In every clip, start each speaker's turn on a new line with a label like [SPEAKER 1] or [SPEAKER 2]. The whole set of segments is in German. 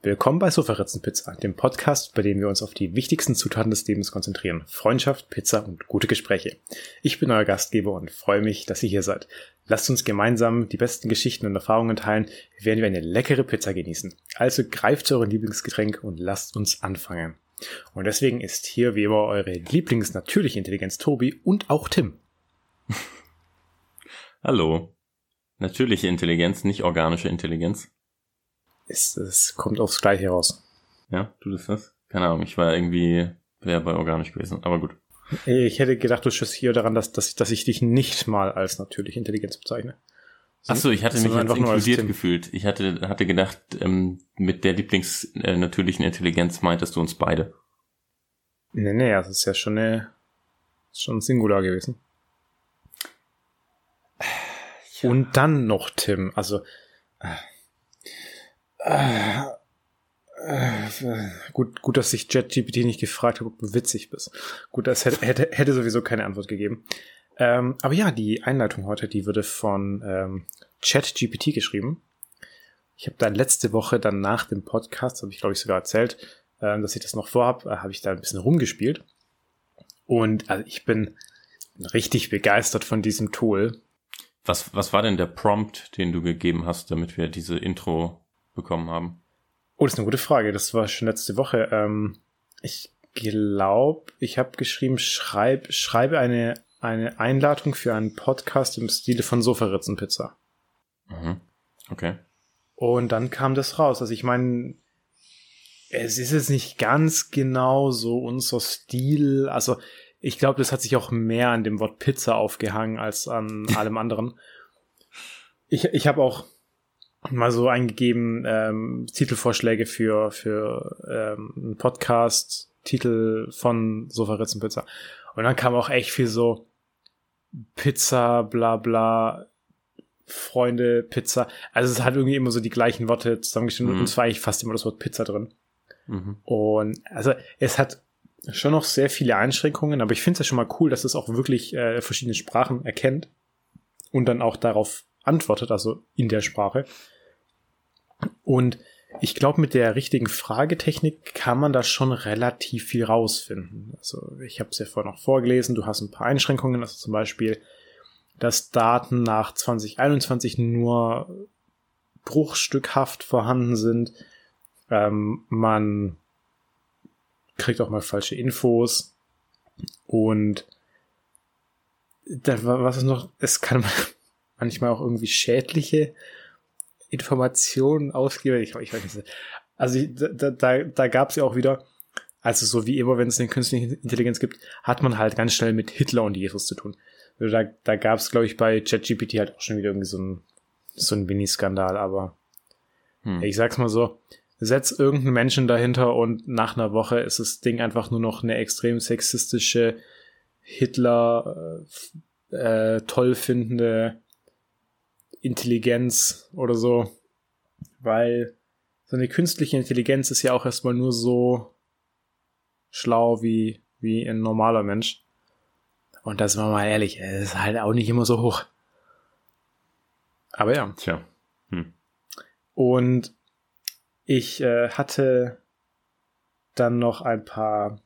[SPEAKER 1] Willkommen bei Sofaritzen Pizza, dem Podcast, bei dem wir uns auf die wichtigsten Zutaten des Lebens konzentrieren. Freundschaft, Pizza und gute Gespräche. Ich bin euer Gastgeber und freue mich, dass ihr hier seid. Lasst uns gemeinsam die besten Geschichten und Erfahrungen teilen, während wir eine leckere Pizza genießen. Also greift zu eurem Lieblingsgetränk und lasst uns anfangen. Und deswegen ist hier wie immer eure Lieblingsnatürliche Intelligenz Tobi und auch Tim.
[SPEAKER 2] Hallo. Natürliche Intelligenz, nicht organische Intelligenz
[SPEAKER 1] es, es kommt aufs Gleiche raus.
[SPEAKER 2] Ja, du das das? Keine Ahnung, ich war irgendwie, wäre bei organisch gewesen, aber gut.
[SPEAKER 1] Ich hätte gedacht, du schuss hier daran, dass, dass, dass ich dich nicht mal als natürliche Intelligenz bezeichne.
[SPEAKER 2] Ach so, ich hatte mich einfach inkludiert gefühlt. Ich hatte, hatte gedacht, ähm, mit der Lieblingsnatürlichen äh, Intelligenz meintest du uns beide.
[SPEAKER 1] Nee, nee, das ist ja schon eine, schon Singular gewesen. Ja. Und dann noch Tim, also, äh, äh, äh, gut, gut, dass sich JetGPT nicht gefragt hat, ob du witzig bist. Gut, das hätte, hätte, hätte sowieso keine Antwort gegeben. Ähm, aber ja, die Einleitung heute, die wurde von ähm, ChatGPT geschrieben. Ich habe da letzte Woche dann nach dem Podcast, habe ich glaube ich sogar erzählt, äh, dass ich das noch vorhab, äh, habe ich da ein bisschen rumgespielt. Und also ich bin richtig begeistert von diesem Tool.
[SPEAKER 2] Was, was war denn der Prompt, den du gegeben hast, damit wir diese Intro bekommen haben?
[SPEAKER 1] Oh, das ist eine gute Frage. Das war schon letzte Woche. Ähm, ich glaube, ich habe geschrieben, schreib, schreibe eine, eine Einladung für einen Podcast im Stile von Sofaritzenpizza.
[SPEAKER 2] Mhm. Okay.
[SPEAKER 1] Und dann kam das raus. Also ich meine, es ist jetzt nicht ganz genau so unser Stil. Also ich glaube, das hat sich auch mehr an dem Wort Pizza aufgehangen als an allem anderen. Ich, ich habe auch mal so eingegeben, ähm, Titelvorschläge für, für ähm, einen Podcast, Titel von Sofa Ritzenpizza. Und dann kam auch echt viel so Pizza, bla bla, Freunde, Pizza. Also es hat irgendwie immer so die gleichen Worte zusammengeschrieben mhm. und es war eigentlich fast immer das Wort Pizza drin. Mhm. Und also es hat schon noch sehr viele Einschränkungen, aber ich finde es ja schon mal cool, dass es auch wirklich äh, verschiedene Sprachen erkennt und dann auch darauf antwortet, also in der Sprache. Und ich glaube, mit der richtigen Fragetechnik kann man da schon relativ viel rausfinden. Also ich habe es ja vorher noch vorgelesen, du hast ein paar Einschränkungen, also zum Beispiel, dass Daten nach 2021 nur bruchstückhaft vorhanden sind. Ähm, man kriegt auch mal falsche Infos und da, was ist noch, es kann manchmal auch irgendwie schädliche Informationen ausgebe. Ich, ich weiß nicht. Also da, da, da gab es ja auch wieder, also so wie immer, wenn es eine künstliche Intelligenz gibt, hat man halt ganz schnell mit Hitler und Jesus zu tun. Also da, da gab es, glaube ich, bei ChatGPT halt auch schon wieder irgendwie so ein, so ein Mini-Skandal, aber hm. ich sag's mal so, setz irgendeinen Menschen dahinter und nach einer Woche ist das Ding einfach nur noch eine extrem sexistische Hitler äh, äh toll findende Intelligenz oder so. Weil so eine künstliche Intelligenz ist ja auch erstmal nur so schlau wie, wie ein normaler Mensch. Und das war mal ehrlich, es ist halt auch nicht immer so hoch. Aber ja.
[SPEAKER 2] Tja. Hm.
[SPEAKER 1] Und ich äh, hatte dann noch ein paar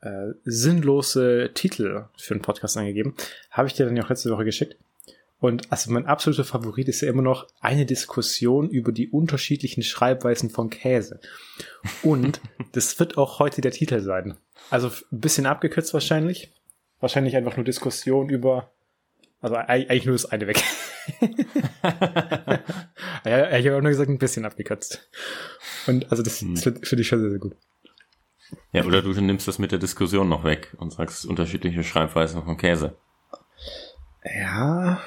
[SPEAKER 1] äh, sinnlose Titel für einen Podcast angegeben. Habe ich dir dann ja auch letzte Woche geschickt. Und also mein absoluter Favorit ist ja immer noch eine Diskussion über die unterschiedlichen Schreibweisen von Käse. Und das wird auch heute der Titel sein. Also ein bisschen abgekürzt wahrscheinlich. Wahrscheinlich einfach nur Diskussion über. Also eigentlich nur das eine weg. ja, ich habe auch nur gesagt, ein bisschen abgekürzt. Und also das, das finde ich schon sehr, sehr gut.
[SPEAKER 2] Ja, oder du nimmst das mit der Diskussion noch weg und sagst unterschiedliche Schreibweisen von Käse.
[SPEAKER 1] Ja,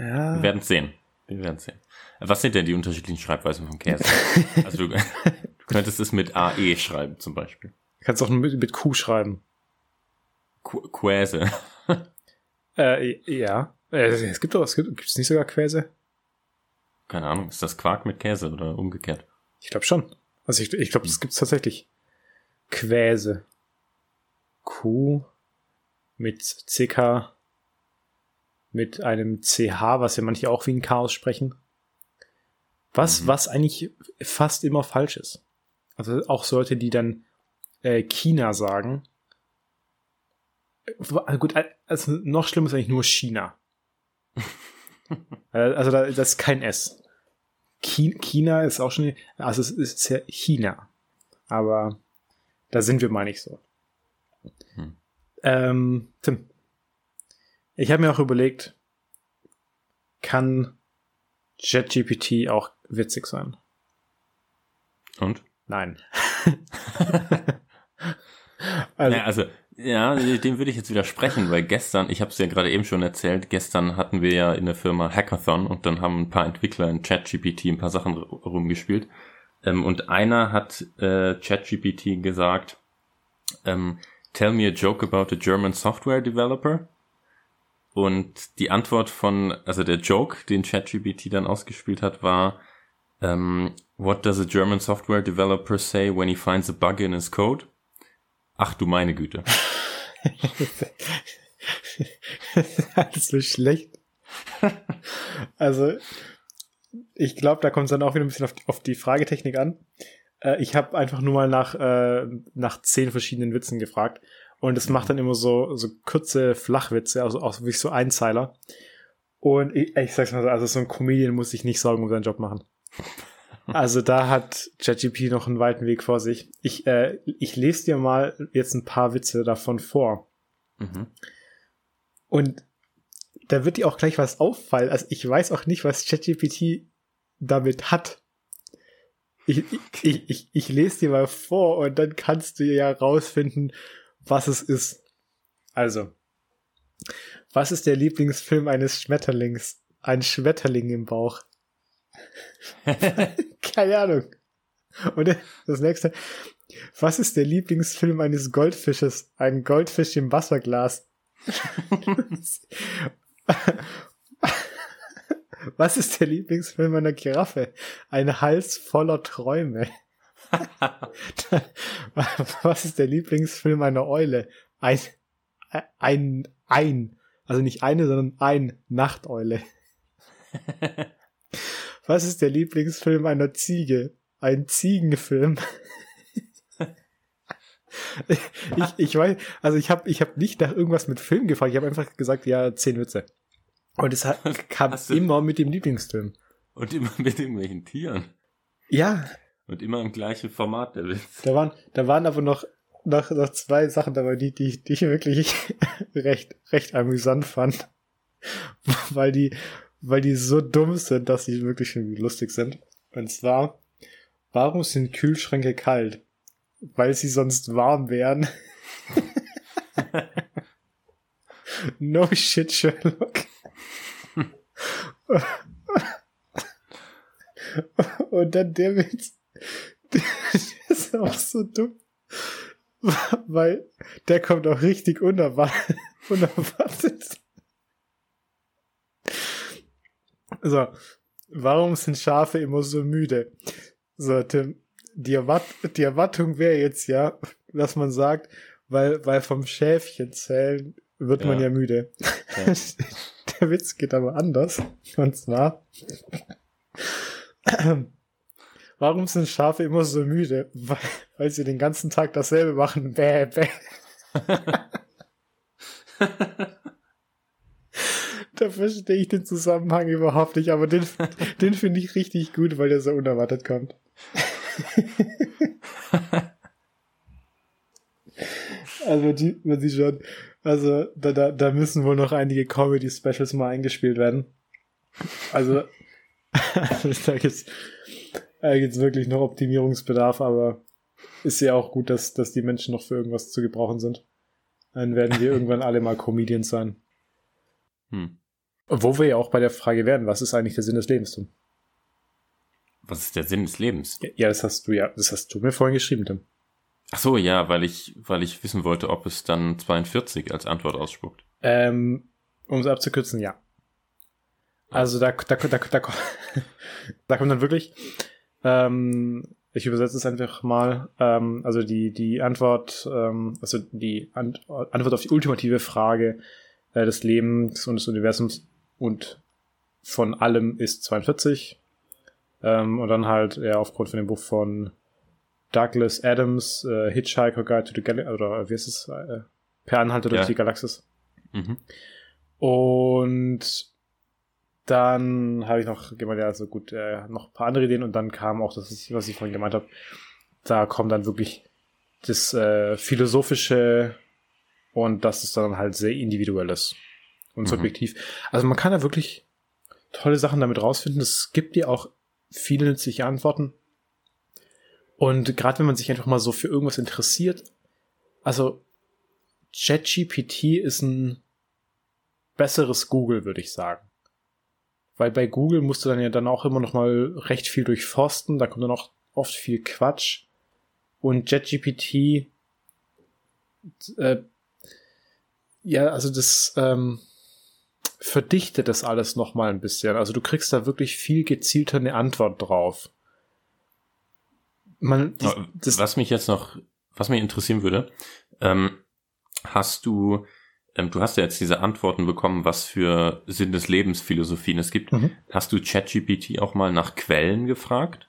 [SPEAKER 2] ja. Wir werden sehen. Wir werden sehen. Was sind denn die unterschiedlichen Schreibweisen von Käse? also du, du, könntest es mit AE schreiben zum Beispiel.
[SPEAKER 1] Du kannst auch mit, mit Q schreiben.
[SPEAKER 2] Qu Quäse.
[SPEAKER 1] äh, ja. Äh, es gibt doch, es gibt es nicht sogar Quäse?
[SPEAKER 2] Keine Ahnung, ist das Quark mit Käse oder umgekehrt?
[SPEAKER 1] Ich glaube schon. Also ich, ich glaube, das gibt's tatsächlich. Quäse. Q mit CK mit einem CH, was ja manche auch wie ein Chaos sprechen. Was, mhm. was eigentlich fast immer falsch ist. Also auch Leute, die dann äh, China sagen. Äh, gut, äh, also noch schlimmer ist eigentlich nur China. Äh, also da, das ist kein S. China ist auch schon, also es ist ja China. Aber da sind wir mal nicht so. Hm. Ähm, Tim, ich habe mir auch überlegt, kann JetGPT auch witzig sein?
[SPEAKER 2] Und?
[SPEAKER 1] Nein.
[SPEAKER 2] also, naja, also, ja, dem würde ich jetzt widersprechen, weil gestern, ich habe es ja gerade eben schon erzählt, gestern hatten wir ja in der Firma Hackathon und dann haben ein paar Entwickler in ChatGPT ein paar Sachen rumgespielt. Ähm, und einer hat äh, ChatGPT gesagt, ähm, tell me a joke about a German software developer. Und die Antwort von, also der Joke, den ChatGPT dann ausgespielt hat, war, um, ähm, what does a German software developer say when he finds a bug in his code? Ach du meine Güte.
[SPEAKER 1] das ist so schlecht. Also, ich glaube, da kommt es dann auch wieder ein bisschen auf, auf die Fragetechnik an. Äh, ich habe einfach nur mal nach, äh, nach zehn verschiedenen Witzen gefragt. Und es macht dann immer so, so kurze Flachwitze, also auch wirklich so Einzeiler. Und ich, ich sag's mal so, also so ein Comedian muss sich nicht Sorgen um seinen Job machen. Also da hat ChatGPT noch einen weiten Weg vor sich. Ich, äh, ich lese dir mal jetzt ein paar Witze davon vor. Mhm. Und da wird dir auch gleich was auffallen. Also ich weiß auch nicht, was ChatGPT damit hat. Ich, ich, ich, ich lese dir mal vor und dann kannst du ja rausfinden, was es ist. Also, was ist der Lieblingsfilm eines Schmetterlings? Ein Schmetterling im Bauch. Keine Ahnung. Und das nächste. Was ist der Lieblingsfilm eines Goldfisches? Ein Goldfisch im Wasserglas. Was ist der Lieblingsfilm einer Giraffe? Ein Hals voller Träume. Was ist der Lieblingsfilm einer Eule? Ein, ein, ein, also nicht eine, sondern ein Nachteule. Was ist der Lieblingsfilm einer Ziege? Ein Ziegenfilm. ich, ich weiß, also ich habe ich hab nicht nach irgendwas mit Film gefragt, ich habe einfach gesagt, ja, zehn Witze. Und es hat, kam immer mit dem Lieblingsfilm.
[SPEAKER 2] Und immer mit irgendwelchen Tieren.
[SPEAKER 1] Ja.
[SPEAKER 2] Und immer im gleichen Format, der Witz.
[SPEAKER 1] Da waren, da waren aber noch, noch, noch zwei Sachen dabei, die, die, die ich wirklich recht, recht amüsant fand. Weil die, weil die so dumm sind, dass sie wirklich irgendwie lustig sind. Und zwar, warum sind Kühlschränke kalt? Weil sie sonst warm wären. no shit, Sherlock. Und dann der Witz. Ist auch so dumm. Weil der kommt auch richtig unerwartet. unerwartet. So, warum sind Schafe immer so müde? So, Tim, die, Erwart die Erwartung wäre jetzt ja, dass man sagt, weil, weil vom Schäfchen zählen wird ja. man ja müde. Ja. Der Witz geht aber anders. Und zwar, warum sind Schafe immer so müde? Weil, sie den ganzen Tag dasselbe machen. Bäh, bäh. da verstehe ich den Zusammenhang überhaupt nicht, aber den, den finde ich richtig gut, weil der so unerwartet kommt. also die, man sieht schon, also da, da, da müssen wohl noch einige Comedy-Specials mal eingespielt werden. Also, da gibt's, da gibt's wirklich noch Optimierungsbedarf, aber ist ja auch gut, dass, dass die Menschen noch für irgendwas zu gebrauchen sind. Dann werden wir irgendwann alle mal Comedians sein. Hm. Wo wir ja auch bei der Frage werden, was ist eigentlich der Sinn des Lebens, Tim?
[SPEAKER 2] Was ist der Sinn des Lebens?
[SPEAKER 1] Ja, das hast du ja, das hast du mir vorhin geschrieben, Tim.
[SPEAKER 2] Ach so, ja, weil ich, weil ich wissen wollte, ob es dann 42 als Antwort ausspuckt.
[SPEAKER 1] Ähm, um es abzukürzen, ja. Also da, da, da, da, da, da kommt dann wirklich, ähm, ich übersetze es einfach mal, ähm, also die, die Antwort, ähm, also die Antwort auf die ultimative Frage äh, des Lebens und des Universums und von allem ist 42. Ähm, und dann halt ja, aufgrund von dem Buch von Douglas Adams, äh, Hitchhiker Guide to the Galaxy, oder wie ist es? Äh, per Anhalter durch ja. die Galaxis. Mhm. Und dann habe ich noch gemeint, ja, also gut, äh, noch ein paar andere Ideen und dann kam auch das, was ich vorhin gemeint habe. Da kommt dann wirklich das äh, Philosophische und das ist dann halt sehr individuelles und mhm. subjektiv. Also man kann da wirklich tolle Sachen damit rausfinden. Es gibt dir auch viele nützliche Antworten. Und gerade wenn man sich einfach mal so für irgendwas interessiert, also ChatGPT ist ein besseres Google, würde ich sagen. Weil bei Google musst du dann ja dann auch immer noch mal recht viel durchforsten, da kommt dann auch oft viel Quatsch. Und ChatGPT, äh, ja, also das ähm, verdichtet das alles noch mal ein bisschen. Also du kriegst da wirklich viel gezielter eine Antwort drauf.
[SPEAKER 2] Man, das was mich jetzt noch, was mich interessieren würde, ähm, hast du, ähm, du hast ja jetzt diese Antworten bekommen, was für Sinn des Lebens Philosophien es gibt. Mhm. Hast du ChatGPT auch mal nach Quellen gefragt?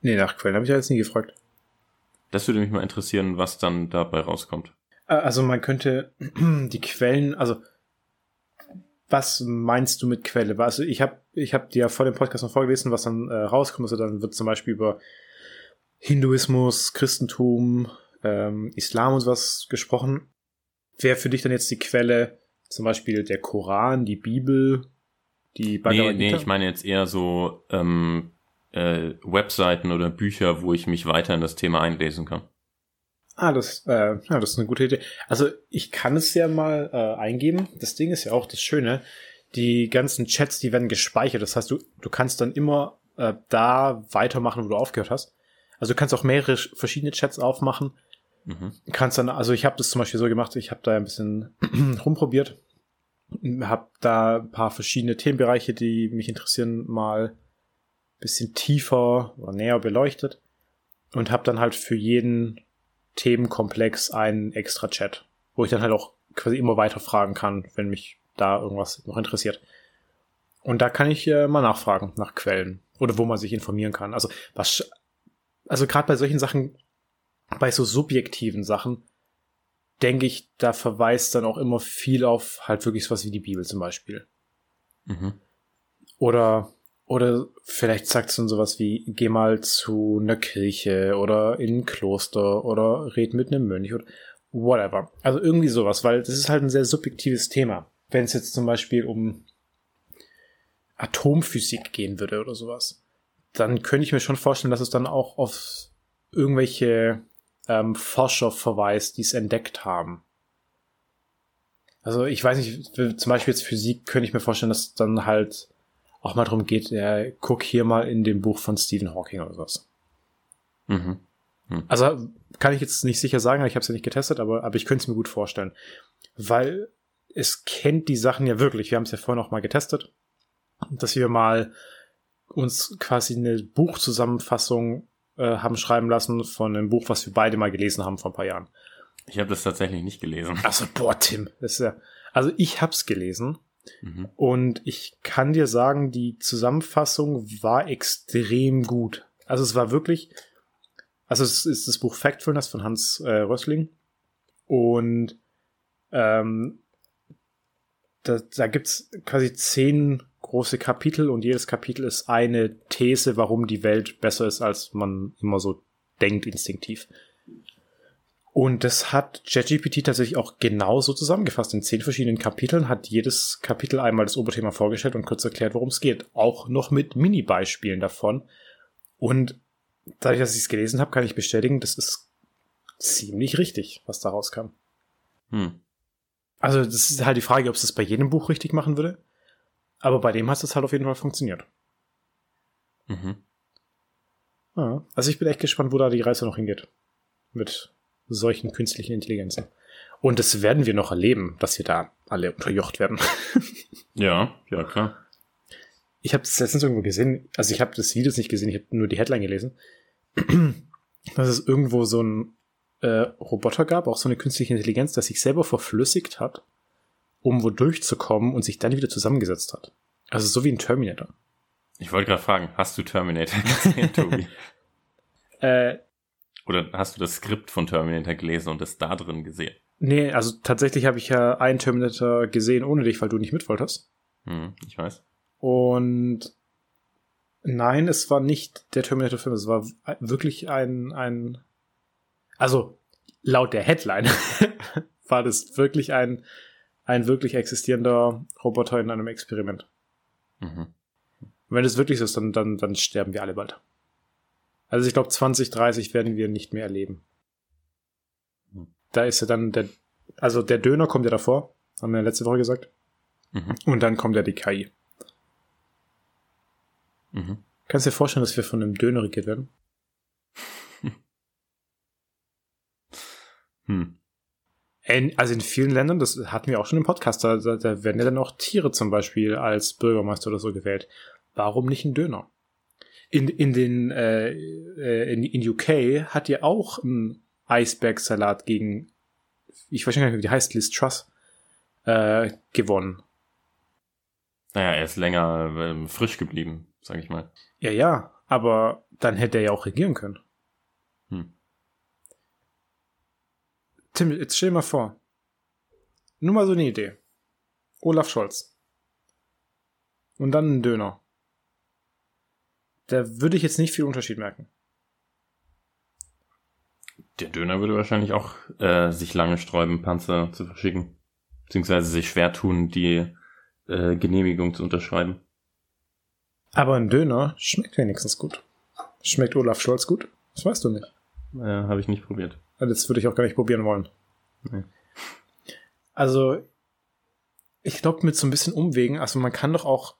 [SPEAKER 1] Nee, nach Quellen habe ich ja jetzt nie gefragt.
[SPEAKER 2] Das würde mich mal interessieren, was dann dabei rauskommt.
[SPEAKER 1] Äh, also man könnte die Quellen, also was meinst du mit Quelle? Also ich habe ich hab dir vor dem Podcast noch vorgelesen, was dann äh, rauskommt. Also dann wird zum Beispiel über Hinduismus, Christentum, ähm, Islam und sowas gesprochen. Wäre für dich dann jetzt die Quelle zum Beispiel der Koran, die Bibel, die
[SPEAKER 2] Bhagavad Nee, nee, ich meine jetzt eher so ähm, äh, Webseiten oder Bücher, wo ich mich weiter in das Thema einlesen kann.
[SPEAKER 1] Ah, das, äh, ja, das ist eine gute Idee. Also ich kann es ja mal äh, eingeben. Das Ding ist ja auch das Schöne. Die ganzen Chats, die werden gespeichert. Das heißt, du, du kannst dann immer äh, da weitermachen, wo du aufgehört hast. Also du kannst auch mehrere verschiedene Chats aufmachen. Mhm. Kannst dann, also ich habe das zum Beispiel so gemacht, ich habe da ein bisschen rumprobiert, habe da ein paar verschiedene Themenbereiche, die mich interessieren, mal bisschen tiefer oder näher beleuchtet und habe dann halt für jeden Themenkomplex einen extra Chat, wo ich dann halt auch quasi immer weiter fragen kann, wenn mich da irgendwas noch interessiert. Und da kann ich äh, mal nachfragen nach Quellen oder wo man sich informieren kann. Also was, also gerade bei solchen Sachen, bei so subjektiven Sachen, denke ich, da verweist dann auch immer viel auf halt wirklich was wie die Bibel zum Beispiel. Mhm. Oder oder vielleicht sagt es dann sowas wie, geh mal zu einer Kirche oder in ein Kloster oder red mit einem Mönch oder whatever. Also irgendwie sowas, weil das ist halt ein sehr subjektives Thema. Wenn es jetzt zum Beispiel um Atomphysik gehen würde oder sowas, dann könnte ich mir schon vorstellen, dass es dann auch auf irgendwelche ähm, Forscher verweist, die es entdeckt haben. Also ich weiß nicht, zum Beispiel jetzt Physik könnte ich mir vorstellen, dass dann halt auch mal darum geht, ja, guck hier mal in dem Buch von Stephen Hawking oder was. Mhm. Mhm. Also kann ich jetzt nicht sicher sagen, ich habe es ja nicht getestet, aber, aber ich könnte es mir gut vorstellen. Weil es kennt die Sachen ja wirklich. Wir haben es ja vorhin auch mal getestet, dass wir mal uns quasi eine Buchzusammenfassung äh, haben schreiben lassen von einem Buch, was wir beide mal gelesen haben vor ein paar Jahren.
[SPEAKER 2] Ich habe das tatsächlich nicht gelesen.
[SPEAKER 1] Also boah, Tim, das ist ja. Also ich hab's gelesen Mhm. Und ich kann dir sagen, die Zusammenfassung war extrem gut. Also es war wirklich, also es ist das Buch Factfulness von Hans äh, Rössling. Und ähm, da, da gibt's quasi zehn große Kapitel und jedes Kapitel ist eine These, warum die Welt besser ist, als man immer so denkt instinktiv. Und das hat ChatGPT tatsächlich auch genauso zusammengefasst. In zehn verschiedenen Kapiteln hat jedes Kapitel einmal das Oberthema vorgestellt und kurz erklärt, worum es geht. Auch noch mit Mini-Beispielen davon. Und dadurch, dass ich es gelesen habe, kann ich bestätigen, das ist ziemlich richtig, was da rauskam. Hm. Also, das ist halt die Frage, ob es das bei jedem Buch richtig machen würde. Aber bei dem hat es halt auf jeden Fall funktioniert. Mhm. Ja, also ich bin echt gespannt, wo da die Reise noch hingeht. Mit solchen künstlichen Intelligenzen. Und das werden wir noch erleben, dass wir da alle unterjocht werden.
[SPEAKER 2] ja, ja, klar.
[SPEAKER 1] Ich habe das letztens irgendwo gesehen, also ich habe das Video nicht gesehen, ich habe nur die Headline gelesen, dass es irgendwo so ein äh, Roboter gab, auch so eine künstliche Intelligenz, der sich selber verflüssigt hat, um wo durchzukommen und sich dann wieder zusammengesetzt hat. Also so wie ein Terminator.
[SPEAKER 2] Ich wollte gerade fragen, hast du Terminator gesehen, Tobi?
[SPEAKER 1] äh,
[SPEAKER 2] Oder hast du das Skript von Terminator gelesen und es da drin gesehen?
[SPEAKER 1] nee, also tatsächlich habe ich ja einen Terminator gesehen ohne dich, weil du nicht mit wolltest.
[SPEAKER 2] Hm, ich weiß.
[SPEAKER 1] Und nein, es war nicht der Terminator-Film, es war wirklich ein, ein, also laut der Headline war das wirklich ein, ein wirklich existierender Roboter in einem Experiment.
[SPEAKER 2] Mhm.
[SPEAKER 1] Wenn es wirklich so ist, dann, dann, dann sterben wir alle bald. Also ich glaube, 2030 werden wir nicht mehr erleben.
[SPEAKER 2] Hm.
[SPEAKER 1] Da ist ja dann der, also der Döner kommt ja davor, haben wir letzte Woche gesagt.
[SPEAKER 2] Mhm.
[SPEAKER 1] Und dann kommt ja die KI.
[SPEAKER 2] Mhm.
[SPEAKER 1] Kannst du dir vorstellen, dass wir von einem Döner regiert werden?
[SPEAKER 2] Hm.
[SPEAKER 1] In, also in vielen Ländern, das hatten wir auch schon im Podcast, da, da, werden ja dann auch Tiere zum Beispiel als Bürgermeister oder so gewählt. Warum nicht ein Döner? In, in den äh, äh, in, in UK hat ja auch ein Eisbergsalat gegen, ich weiß gar nicht, wie die heißt, Liz Truss, äh, gewonnen.
[SPEAKER 2] Naja, er ist länger ähm, frisch geblieben, sag ich mal.
[SPEAKER 1] Ja, ja, aber dann hätte er ja auch regieren können.
[SPEAKER 2] Hm.
[SPEAKER 1] Tim, jetzt stell dir mal vor. Nur mal so eine Idee. Olaf Scholz. Und dann ein Döner. Da würde ich jetzt nicht viel Unterschied merken.
[SPEAKER 2] Der Döner würde wahrscheinlich auch äh, sich lange sträuben, Panzer zu verschicken. Beziehungsweise sich schwer tun, die äh, Genehmigung zu unterschreiben.
[SPEAKER 1] Aber ein Döner schmeckt wenigstens gut. Schmeckt Olaf Scholz gut? Das weißt du nicht.
[SPEAKER 2] Äh, Habe ich nicht probiert.
[SPEAKER 1] Also Das würde ich auch gar nicht probieren wollen.
[SPEAKER 2] Nee.
[SPEAKER 1] Also, ich glaube, mit so ein bisschen Umwegen, also man kann doch auch,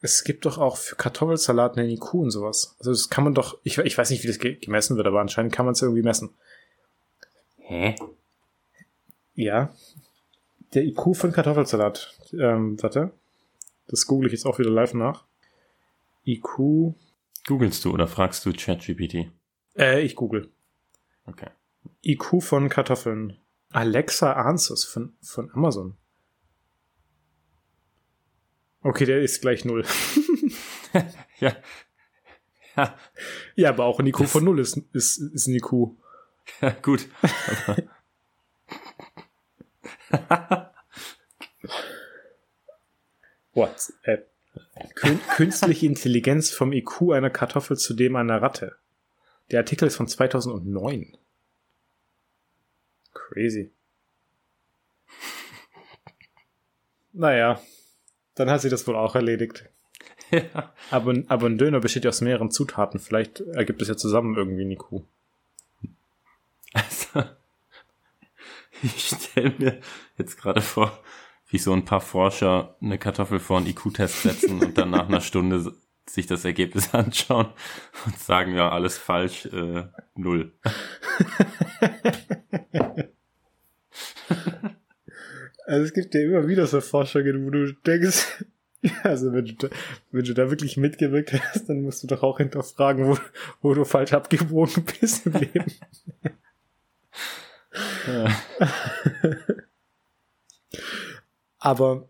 [SPEAKER 1] es gibt doch auch für Kartoffelsalat eine IQ und sowas. Also das kann man doch, ich, ich weiß nicht, wie das ge- gemessen wird, aber anscheinend kann man es irgendwie messen.
[SPEAKER 2] Hä?
[SPEAKER 1] Ja. Der IQ von Kartoffelsalat. Ähm, warte. Das google ich jetzt auch wieder live nach. IQ.
[SPEAKER 2] Googlest du oder fragst du ChatGPT?
[SPEAKER 1] Äh, ich google.
[SPEAKER 2] Okay.
[SPEAKER 1] IQ von Kartoffeln. Alexa Answers von, von Amazon. Okay, der ist gleich null.
[SPEAKER 2] Ja. Ja,
[SPEAKER 1] Ja, aber auch ein IQ von null ist, ist, ist ein IQ.
[SPEAKER 2] ja gut.
[SPEAKER 1] WhatsApp. Kün künstliche Intelligenz vom IQ einer Kartoffel zu dem einer Ratte. Der Artikel ist von 2009. Crazy. Naja, dann hat sie das wohl auch erledigt.
[SPEAKER 2] ja.
[SPEAKER 1] Aber, ein- aber ein Döner besteht ja aus mehreren Zutaten. Vielleicht ergibt es ja zusammen irgendwie ein IQ.
[SPEAKER 2] Also, ich stelle mir jetzt gerade vor, wie so ein paar Forscher eine Kartoffel vor einen IQ-Test setzen und dann nach einer Stunde sich das Ergebnis anschauen und sagen, ja, alles falsch, äh, null.
[SPEAKER 1] Also es gibt ja immer wieder so Forschungen, wo du denkst, also wenn du, da, wenn du da wirklich mitgewirkt hast, dann musst du doch auch hinterfragen, wo, wo du falsch abgebogen bist im Leben. Aber,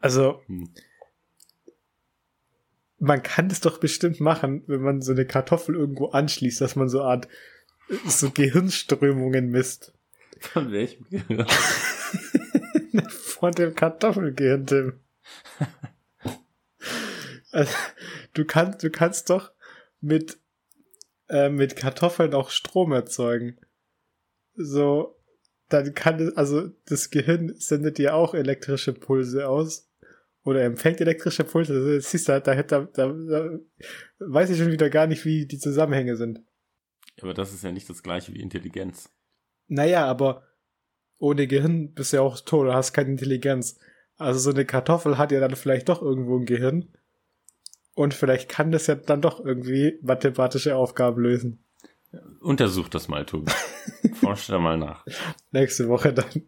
[SPEAKER 1] also,
[SPEAKER 2] Hm.
[SPEAKER 1] Man kann das doch bestimmt machen, wenn man so eine Kartoffel irgendwo anschließt, dass man so Art so Gehirnströmungen misst.
[SPEAKER 2] Von welchem Gehirn?
[SPEAKER 1] Von dem Kartoffelgehirn, Tim. Also, du kannst, du kannst doch mit, äh, mit Kartoffeln auch Strom erzeugen. So, dann kann es, also das Gehirn sendet dir auch elektrische Pulse aus. Oder empfängt elektrische Pulse. Also, siehst du halt, da, da, da, da weiß ich schon wieder gar nicht, wie die Zusammenhänge sind.
[SPEAKER 2] Aber das ist ja nicht das gleiche wie Intelligenz.
[SPEAKER 1] Naja, aber ohne Gehirn bist du ja auch tot, du hast keine Intelligenz. Also so eine Kartoffel hat ja dann vielleicht doch irgendwo ein Gehirn. Und vielleicht kann das ja dann doch irgendwie mathematische Aufgaben lösen.
[SPEAKER 2] Untersuch das mal, Tobi. Forsch da mal nach.
[SPEAKER 1] Nächste Woche dann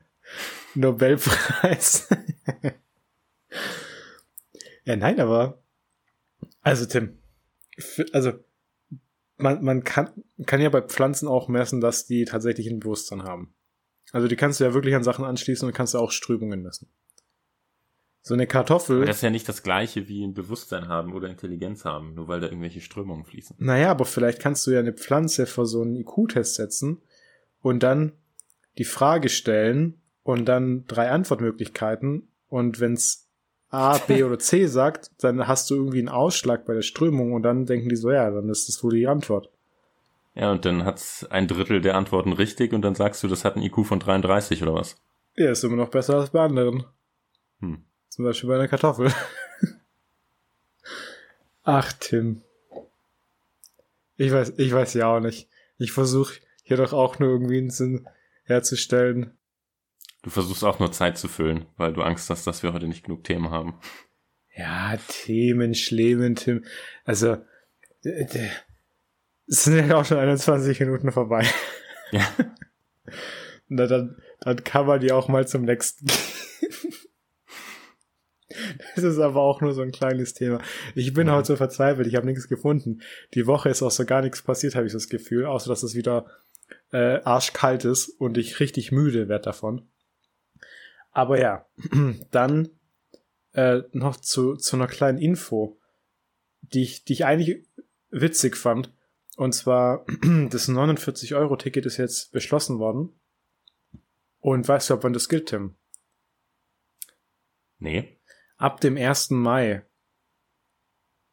[SPEAKER 1] Nobelpreis. ja, nein, aber. Also, Tim. f- Also, man, man kann, kann ja bei Pflanzen auch messen, dass die tatsächlich ein Bewusstsein haben. Also, die kannst du ja wirklich an Sachen anschließen und kannst ja auch Strömungen messen. So eine Kartoffel.
[SPEAKER 2] Aber das ist ja nicht das gleiche wie ein Bewusstsein haben oder Intelligenz haben, nur weil da irgendwelche Strömungen fließen.
[SPEAKER 1] Naja, aber vielleicht kannst du ja eine Pflanze vor so einen IQ-Test setzen und dann die Frage stellen und dann drei Antwortmöglichkeiten. Und wenn's A, B oder C sagt, dann hast du irgendwie einen Ausschlag bei der Strömung und dann denken die so, ja, dann ist das wohl die Antwort.
[SPEAKER 2] Ja, und dann hat's ein Drittel der Antworten richtig und dann sagst du, das hat ein IQ von 33 oder was?
[SPEAKER 1] Ja, ist immer noch besser als bei anderen.
[SPEAKER 2] Hm.
[SPEAKER 1] Zum Beispiel bei einer Kartoffel. Ach, Tim. Ich weiß, ich weiß ja auch nicht. Ich versuche hier doch auch nur irgendwie einen Sinn herzustellen.
[SPEAKER 2] Du versuchst auch nur Zeit zu füllen, weil du Angst hast, dass wir heute nicht genug Themen haben.
[SPEAKER 1] Ja, Themen, Schlemen, Tim. Also, es sind ja auch schon 21 Minuten vorbei.
[SPEAKER 2] Ja.
[SPEAKER 1] Na, dann, dann kann man die auch mal zum nächsten Das ist aber auch nur so ein kleines Thema. Ich bin ja. heute so verzweifelt, ich habe nichts gefunden. Die Woche ist auch so gar nichts passiert, habe ich das Gefühl, außer dass es wieder äh, arschkalt ist und ich richtig müde werde davon. Aber ja, dann äh, noch zu, zu einer kleinen Info, die ich, die ich eigentlich witzig fand. Und zwar, das 49-Euro-Ticket ist jetzt beschlossen worden. Und weißt du, ob wann das gilt, Tim?
[SPEAKER 2] Nee.
[SPEAKER 1] Ab dem 1. Mai.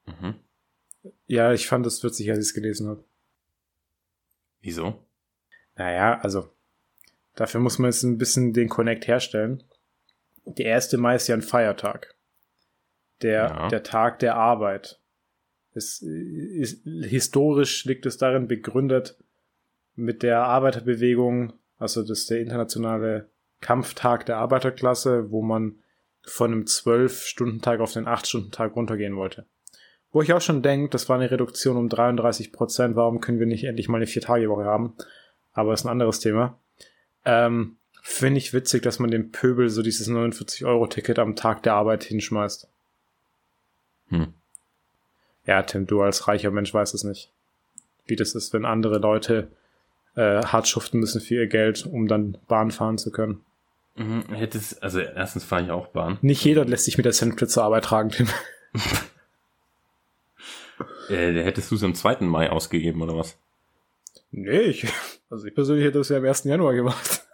[SPEAKER 2] Mhm.
[SPEAKER 1] Ja, ich fand es witzig, als ich es gelesen habe.
[SPEAKER 2] Wieso?
[SPEAKER 1] Naja, also dafür muss man jetzt ein bisschen den Connect herstellen. Der 1. Mai ist ja ein Feiertag. Der, ja. der Tag der Arbeit. Es ist, historisch liegt es darin begründet mit der Arbeiterbewegung, also das ist der internationale Kampftag der Arbeiterklasse, wo man von einem 12-Stunden-Tag auf den 8-Stunden-Tag runtergehen wollte. Wo ich auch schon denke, das war eine Reduktion um 33 Prozent, warum können wir nicht endlich mal eine Vier-Tage-Woche haben? Aber ist ein anderes Thema. Ähm, Finde ich witzig, dass man dem Pöbel so dieses 49-Euro-Ticket am Tag der Arbeit hinschmeißt.
[SPEAKER 2] Hm.
[SPEAKER 1] Ja, Tim, du als reicher Mensch weißt es nicht. Wie das ist, wenn andere Leute äh, hart schuften müssen für ihr Geld, um dann Bahn fahren zu können.
[SPEAKER 2] Mhm, hättest, also erstens fahre ich auch Bahn.
[SPEAKER 1] Nicht jeder lässt sich mit der Sandwich zur Arbeit tragen, Tim.
[SPEAKER 2] äh, hättest du es am 2. Mai ausgegeben, oder was?
[SPEAKER 1] Nee, ich, also ich persönlich hätte das ja am 1. Januar gemacht.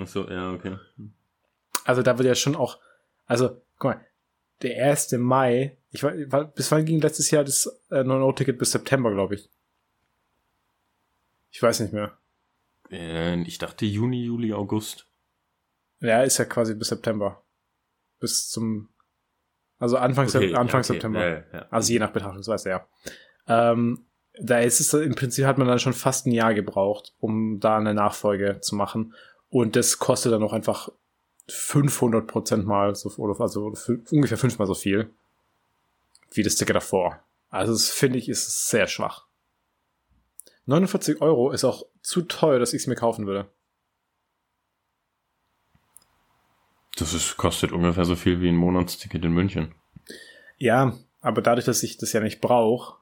[SPEAKER 2] Ach so, ja, okay.
[SPEAKER 1] Also da wird ja schon auch, also, guck mal, der 1. Mai, ich war, bis wann ging letztes Jahr das äh, 9-Euro-Ticket bis September, glaube ich. Ich weiß nicht mehr.
[SPEAKER 2] Äh, ich dachte Juni, Juli, August.
[SPEAKER 1] Ja, ist ja quasi bis September. Bis zum, also Anfang, okay, Anfang okay. September. Ja, ja, also je nach Betrachtungsweise, ja. Ähm, da ist es im Prinzip hat man dann schon fast ein Jahr gebraucht, um da eine Nachfolge zu machen. Und das kostet dann auch einfach 500 Prozent mal so, also ungefähr fünfmal so viel wie das Ticket davor. Also das finde ich ist sehr schwach. 49 Euro ist auch zu teuer, dass ich es mir kaufen würde.
[SPEAKER 2] Das ist, kostet ungefähr so viel wie ein Monatsticket in München.
[SPEAKER 1] Ja, aber dadurch, dass ich das ja nicht brauche,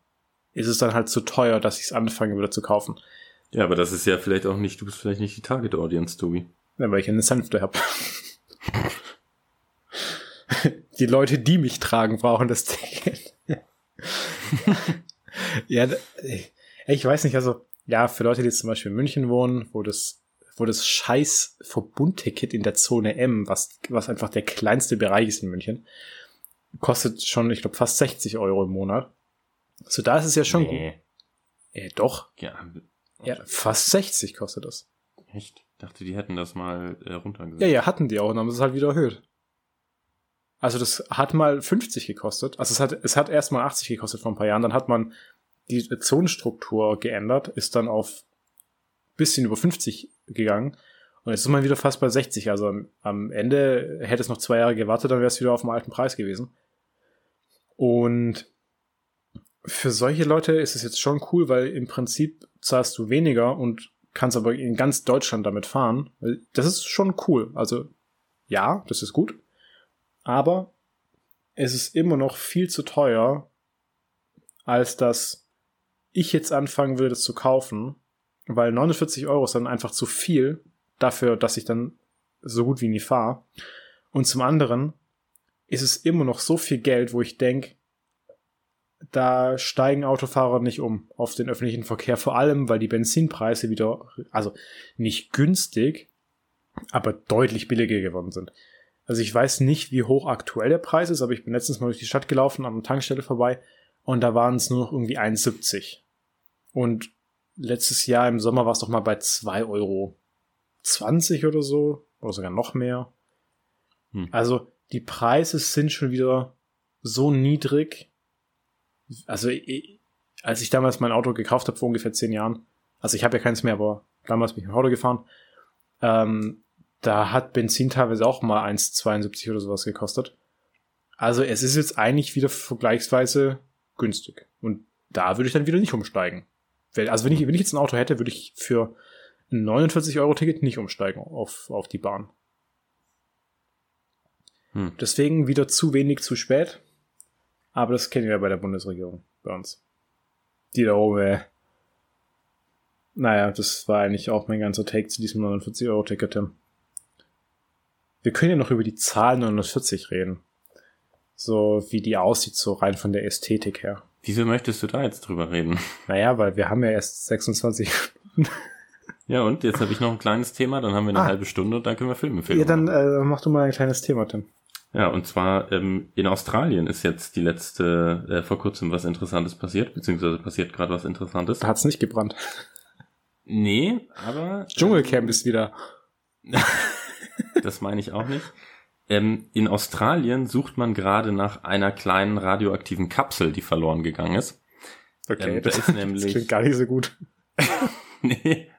[SPEAKER 1] ist es dann halt zu teuer, dass ich es anfange wieder zu kaufen.
[SPEAKER 2] Ja, aber das ist ja vielleicht auch nicht, du bist vielleicht nicht die Target Audience, Tobi.
[SPEAKER 1] Ja, weil ich eine Sanfte habe. die Leute, die mich tragen, brauchen das Ticket. ja, ich weiß nicht, also, ja, für Leute, die jetzt zum Beispiel in München wohnen, wo das wo das scheiß Verbundticket in der Zone M, was, was einfach der kleinste Bereich ist in München, kostet schon, ich glaube, fast 60 Euro im Monat. So, da ist es ja schon nee. gut. Äh, doch.
[SPEAKER 2] Ja.
[SPEAKER 1] Ja, fast 60 kostet das.
[SPEAKER 2] Echt? Ich dachte, die hätten das mal äh, runtergesetzt.
[SPEAKER 1] Ja, ja, hatten die auch und haben es halt wieder erhöht. Also das hat mal 50 gekostet. Also es hat, es hat erst mal 80 gekostet vor ein paar Jahren. Dann hat man die Zonenstruktur geändert, ist dann auf bisschen über 50 gegangen. Und jetzt ist man wieder fast bei 60. Also am, Ende hätte es noch zwei Jahre gewartet, dann wäre es wieder auf dem alten Preis gewesen. Und für solche Leute ist es jetzt schon cool, weil im Prinzip zahlst du weniger und kannst aber in ganz Deutschland damit fahren. Das ist schon cool. Also ja, das ist gut. Aber es ist immer noch viel zu teuer, als dass ich jetzt anfangen würde, das zu kaufen weil 49 Euro ist dann einfach zu viel dafür, dass ich dann so gut wie nie fahre. Und zum anderen ist es immer noch so viel Geld, wo ich denke, da steigen Autofahrer nicht um auf den öffentlichen Verkehr, vor allem weil die Benzinpreise wieder, also nicht günstig, aber deutlich billiger geworden sind. Also ich weiß nicht, wie hoch aktuell der Preis ist, aber ich bin letztens mal durch die Stadt gelaufen, an einer Tankstelle vorbei und da waren es nur noch irgendwie 1,70. Und letztes Jahr im Sommer war es doch mal bei 2,20 Euro oder so, oder sogar noch mehr. Hm. Also die Preise sind schon wieder so niedrig. Also als ich damals mein Auto gekauft habe vor ungefähr zehn Jahren, also ich habe ja keins mehr, aber damals bin ich mit dem Auto gefahren, ähm, da hat Benzin teilweise auch mal 1,72 oder sowas gekostet. Also es ist jetzt eigentlich wieder vergleichsweise günstig. Und da würde ich dann wieder nicht umsteigen. Also wenn ich, wenn ich jetzt ein Auto hätte, würde ich für ein 49-Euro-Ticket nicht umsteigen auf, auf die Bahn. Hm. Deswegen wieder zu wenig, zu spät. Aber das kennen wir bei der Bundesregierung bei uns. Die da oben, äh, naja, das war eigentlich auch mein ganzer Take zu diesem 49-Euro-Ticket. Wir können ja noch über die Zahl 49 reden. So wie die aussieht, so rein von der Ästhetik her.
[SPEAKER 2] Wieso möchtest du da jetzt drüber reden?
[SPEAKER 1] Naja, weil wir haben ja erst 26
[SPEAKER 2] Ja, und jetzt habe ich noch ein kleines Thema, dann haben wir eine ah. halbe Stunde und dann können wir Filme filmen. Ja,
[SPEAKER 1] dann äh, mach du mal ein kleines Thema, Tim.
[SPEAKER 2] Ja, und zwar ähm, in Australien ist jetzt die letzte, äh, vor kurzem was Interessantes passiert, beziehungsweise passiert gerade was Interessantes.
[SPEAKER 1] Da hat's nicht gebrannt.
[SPEAKER 2] Nee, aber.
[SPEAKER 1] Dschungelcamp ist wieder.
[SPEAKER 2] das meine ich auch nicht. Ähm, in Australien sucht man gerade nach einer kleinen radioaktiven Kapsel, die verloren gegangen ist.
[SPEAKER 1] Okay, ähm, das, ist nämlich, das klingt gar nicht so gut.
[SPEAKER 2] nee.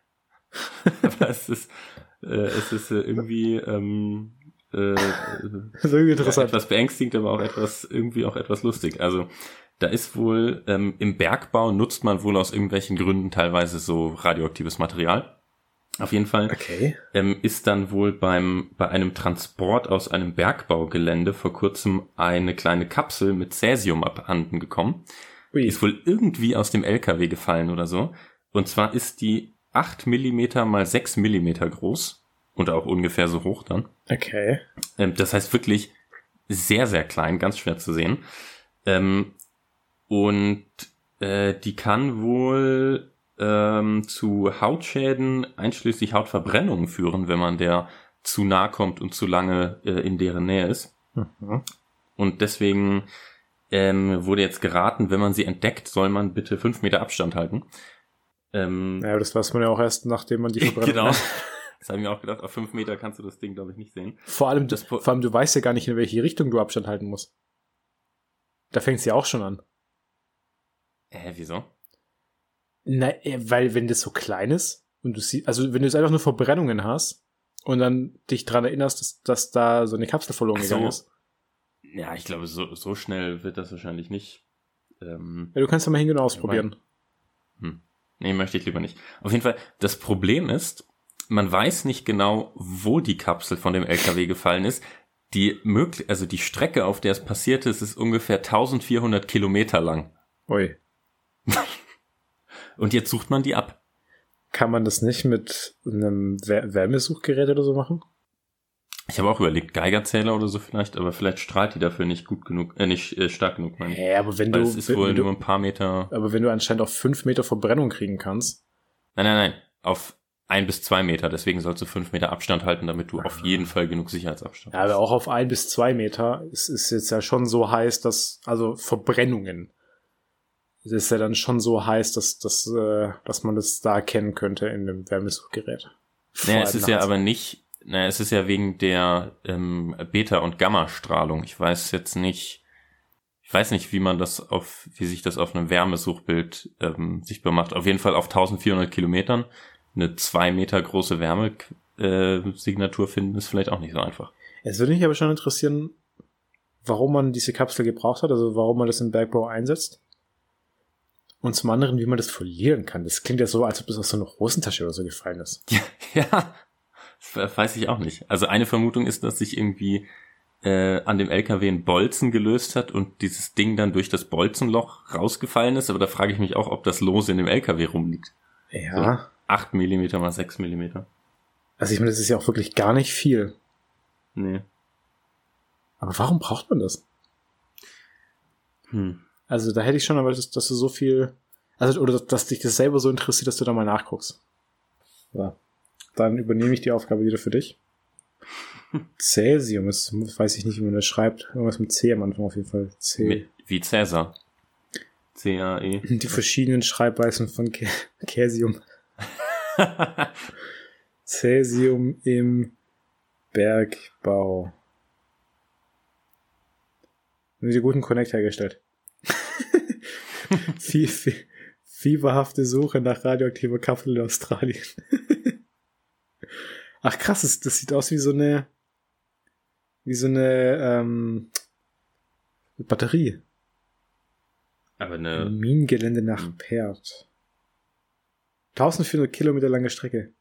[SPEAKER 2] Aber es ist, äh, es ist äh, irgendwie ähm, äh, so interessant. etwas beängstigend, aber auch etwas irgendwie auch etwas lustig. Also da ist wohl ähm, im Bergbau nutzt man wohl aus irgendwelchen Gründen teilweise so radioaktives Material. Auf jeden Fall
[SPEAKER 1] okay.
[SPEAKER 2] ähm, ist dann wohl beim bei einem Transport aus einem Bergbaugelände vor kurzem eine kleine Kapsel mit Cäsium abhanden gekommen. Ui. Die ist wohl irgendwie aus dem LKW gefallen oder so. Und zwar ist die 8 Millimeter mal 6 Millimeter groß und auch ungefähr so hoch dann.
[SPEAKER 1] Okay.
[SPEAKER 2] Ähm, das heißt wirklich sehr, sehr klein, ganz schwer zu sehen. Ähm, und äh, die kann wohl ähm, zu Hautschäden einschließlich Hautverbrennungen führen, wenn man der zu nah kommt und zu lange äh, in deren Nähe ist. Mhm. Und deswegen ähm, wurde jetzt geraten, wenn man sie entdeckt, soll man bitte fünf Meter Abstand halten.
[SPEAKER 1] Ähm, ja, das weiß man ja auch erst, nachdem man die verbrennt. genau.
[SPEAKER 2] Das habe ich mir auch gedacht, auf fünf Meter kannst du das Ding, glaube ich, nicht sehen.
[SPEAKER 1] Vor allem, das, vor allem, du weißt ja gar nicht, in welche Richtung du Abstand halten musst. Da fängt es ja auch schon an.
[SPEAKER 2] Hä, wieso?
[SPEAKER 1] Na, äh, weil wenn das so klein ist und du siehst, also wenn du jetzt einfach nur Verbrennungen hast und dann dich dran erinnerst, dass, dass da so eine Kapsel verloren so. gegangen ist.
[SPEAKER 2] Ja, ich glaube, so, so schnell wird das wahrscheinlich nicht.
[SPEAKER 1] Ähm, ja, du kannst ja mal hingehen und ausprobieren.
[SPEAKER 2] Hm. Nee, möchte ich lieber nicht. Auf jeden Fall, das Problem ist, man weiß nicht genau, wo die Kapsel von dem LKW gefallen ist. Die möglich, also die Strecke, auf der es passiert ist, ist ungefähr 1400 Kilometer lang.
[SPEAKER 1] Ui.
[SPEAKER 2] Und jetzt sucht man die ab.
[SPEAKER 1] Kann man das nicht mit einem Wärmesuchgerät oder so machen?
[SPEAKER 2] Ich habe auch überlegt, Geigerzähler oder so vielleicht, aber vielleicht strahlt die dafür nicht gut genug, äh, nicht äh, stark genug,
[SPEAKER 1] meine ich. Ja, aber wenn Weil du, es
[SPEAKER 2] ist wohl nur ein paar Meter.
[SPEAKER 1] Aber wenn du anscheinend auf fünf Meter Verbrennung kriegen kannst.
[SPEAKER 2] Nein, nein, nein, auf ein bis zwei Meter. Deswegen sollst du fünf Meter Abstand halten, damit du auf jeden Fall genug Sicherheitsabstand
[SPEAKER 1] hast. Ja, aber auch auf ein bis zwei Meter ist, ist jetzt ja schon so heiß, dass also Verbrennungen es ist ja dann schon so heiß, dass, dass, äh, dass man das da erkennen könnte in dem Wärmesuchgerät.
[SPEAKER 2] Naja, es ist ja aber nicht, naja, es ist ja wegen der ähm, Beta- und Gamma-Strahlung. Ich weiß jetzt nicht, ich weiß nicht, wie man das auf, wie sich das auf einem Wärmesuchbild ähm, sichtbar macht. Auf jeden Fall auf 1400 Kilometern eine zwei Meter große Wärmesignatur finden, ist vielleicht auch nicht so einfach.
[SPEAKER 1] Es würde mich aber schon interessieren, warum man diese Kapsel gebraucht hat, also warum man das im Bergbau einsetzt. Und zum anderen, wie man das verlieren kann. Das klingt ja so, als ob das aus so einer Hosentasche oder so gefallen ist.
[SPEAKER 2] Ja, ja, das weiß ich auch nicht. Also eine Vermutung ist, dass sich irgendwie äh, an dem LKW ein Bolzen gelöst hat und dieses Ding dann durch das Bolzenloch rausgefallen ist. Aber da frage ich mich auch, ob das lose in dem LKW rumliegt.
[SPEAKER 1] Ja.
[SPEAKER 2] So 8 Millimeter mal 6 Millimeter.
[SPEAKER 1] Also ich meine, das ist ja auch wirklich gar nicht viel.
[SPEAKER 2] Nee.
[SPEAKER 1] Aber warum braucht man das? Hm. Also da hätte ich schon aber, dass, dass du so viel, also oder dass, dass dich das selber so interessiert, dass du da mal nachguckst. Ja. Dann übernehme ich die Aufgabe wieder für dich. Cäsium ist, weiß ich nicht, wie man das schreibt. Irgendwas mit C am Anfang auf jeden Fall. C. Mit,
[SPEAKER 2] wie Cäsar. C-A-E.
[SPEAKER 1] Die verschiedenen Schreibweisen von Cäsium. Cäsium im Bergbau. Haben sie guten Connect hergestellt. fieberhafte Suche nach radioaktiver Kapsel in Australien. Ach krass, das, das, sieht aus wie so eine wie so eine ähm, Batterie.
[SPEAKER 2] Aber eine
[SPEAKER 1] Minengelände nach hm. Perth. 1400 Kilometer lange Strecke.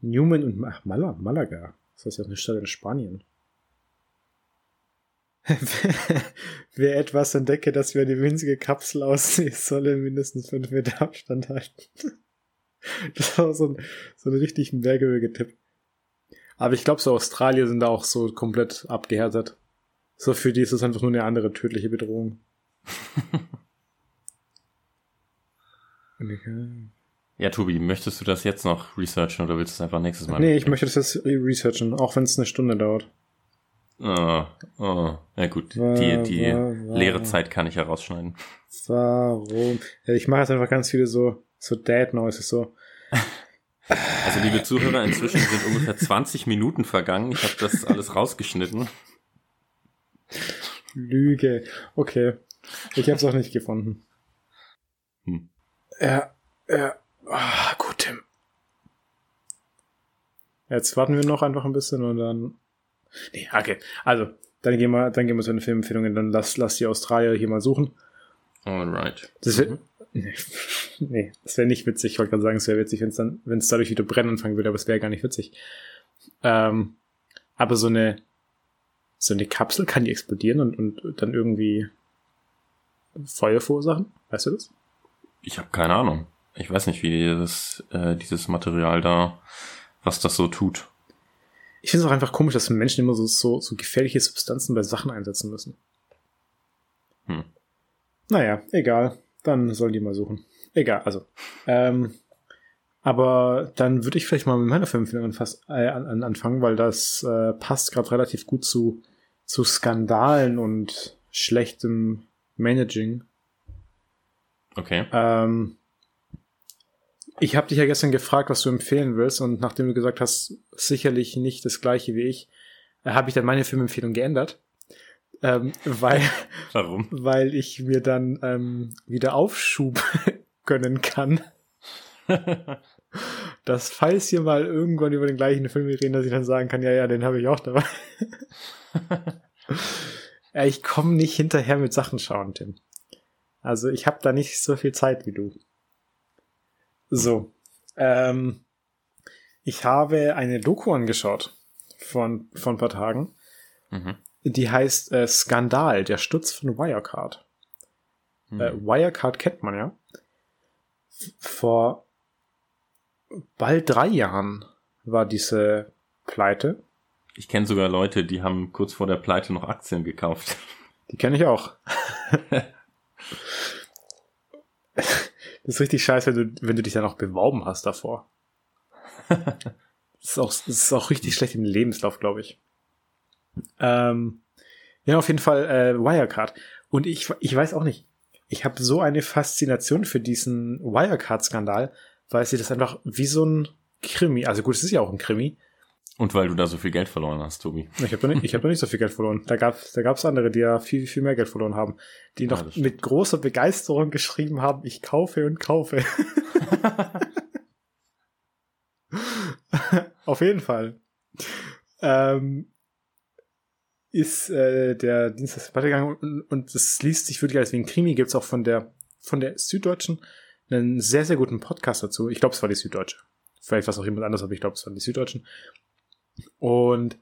[SPEAKER 1] Newman und ach, Malaga. Das ist ja eine Stadt in Spanien. Wer etwas entdecke, das wie eine winzige Kapsel aussieht, solle mindestens fünf Meter Abstand halten. das war so ein, so ein richtig merkwürdiger Tipp. Aber ich glaube, so Australier sind da auch so komplett abgehärtet. So für die ist es einfach nur eine andere tödliche Bedrohung.
[SPEAKER 2] ja, Tobi, möchtest du das jetzt noch researchen oder willst du es einfach nächstes Mal?
[SPEAKER 1] Nee, ich möchte das jetzt researchen, auch wenn es eine Stunde dauert.
[SPEAKER 2] Oh, oh. Ja gut, war, die, die war, war. leere Zeit kann ich herausschneiden.
[SPEAKER 1] Warum? Ja, ich mache jetzt einfach ganz viele so, so Dad Noises, so.
[SPEAKER 2] Also liebe Zuhörer, inzwischen sind ungefähr 20 Minuten vergangen. Ich habe das alles rausgeschnitten.
[SPEAKER 1] Lüge. Okay. Ich habe es auch nicht gefunden. Hm. Ja, ja. Oh, gut, Tim. Jetzt warten wir noch einfach ein bisschen und dann. Nee, okay. Also, dann gehen wir, dann gehen wir zu den Filmempfehlungen. Dann lass, lass die Australier hier mal suchen.
[SPEAKER 2] Alright.
[SPEAKER 1] Das mhm. nee, nee, das wäre nicht witzig. Ich wollte gerade sagen, es wäre witzig, wenn es dann, wenn es dadurch wieder brennen anfangen würde, aber es wäre gar nicht witzig. Ähm, aber so eine, so eine Kapsel kann die explodieren und, und dann irgendwie Feuer verursachen? Weißt du das?
[SPEAKER 2] Ich habe keine Ahnung. Ich weiß nicht, wie dieses, äh, dieses Material da, was das so tut.
[SPEAKER 1] Ich finde es auch einfach komisch, dass Menschen immer so, so, so gefährliche Substanzen bei Sachen einsetzen müssen. Hm. Naja, egal. Dann sollen die mal suchen. Egal, also. Ähm, aber dann würde ich vielleicht mal mit meiner Filmempfehlung äh, an, anfangen, weil das äh, passt gerade relativ gut zu, zu Skandalen und schlechtem Managing.
[SPEAKER 2] Okay.
[SPEAKER 1] Ähm, ich habe dich ja gestern gefragt, was du empfehlen willst, und nachdem du gesagt hast, sicherlich nicht das gleiche wie ich, äh, habe ich dann meine Filmempfehlung geändert. Ähm, weil,
[SPEAKER 2] Warum?
[SPEAKER 1] Weil ich mir dann ähm, wieder Aufschub gönnen kann. dass falls wir mal irgendwann über den gleichen Film reden, dass ich dann sagen kann, ja, ja, den habe ich auch dabei. Ja, ich komme nicht hinterher mit Sachen schauen, Tim. Also ich habe da nicht so viel Zeit wie du. So. Ähm, ich habe eine Doku angeschaut von, von ein paar Tagen. Mhm. Die heißt äh, Skandal, der Sturz von Wirecard. Mhm. Äh, Wirecard kennt man ja. Vor bald drei Jahren war diese Pleite.
[SPEAKER 2] Ich kenne sogar Leute, die haben kurz vor der Pleite noch Aktien gekauft.
[SPEAKER 1] Die kenne ich auch. das ist richtig scheiße, wenn du, wenn du dich dann auch beworben hast davor. Das ist auch, das ist auch richtig schlecht im Lebenslauf, glaube ich. Ähm, ja, auf jeden Fall äh, Wirecard. Und ich, ich weiß auch nicht. Ich habe so eine Faszination für diesen Wirecard-Skandal, weil sie das einfach wie so ein Krimi, also gut, es ist ja auch ein Krimi,
[SPEAKER 2] und weil du da so viel Geld verloren hast, Tobi.
[SPEAKER 1] Ich habe da, nicht, ich hab da nicht so viel Geld verloren. Da gab es da gab's andere, die ja viel, viel mehr Geld verloren haben. Die noch ja, mit großer Begeisterung geschrieben haben, ich kaufe und kaufe. Auf jeden Fall. Ähm, ist äh, der Dienstag weitergegangen und, und das liest sich wirklich als wie ein Krimi. Gibt's auch von der von der Süddeutschen einen sehr, sehr guten Podcast dazu. Ich glaube, es war die Süddeutsche. Vielleicht war es auch jemand anders, aber ich glaube, es waren die Süddeutschen. Und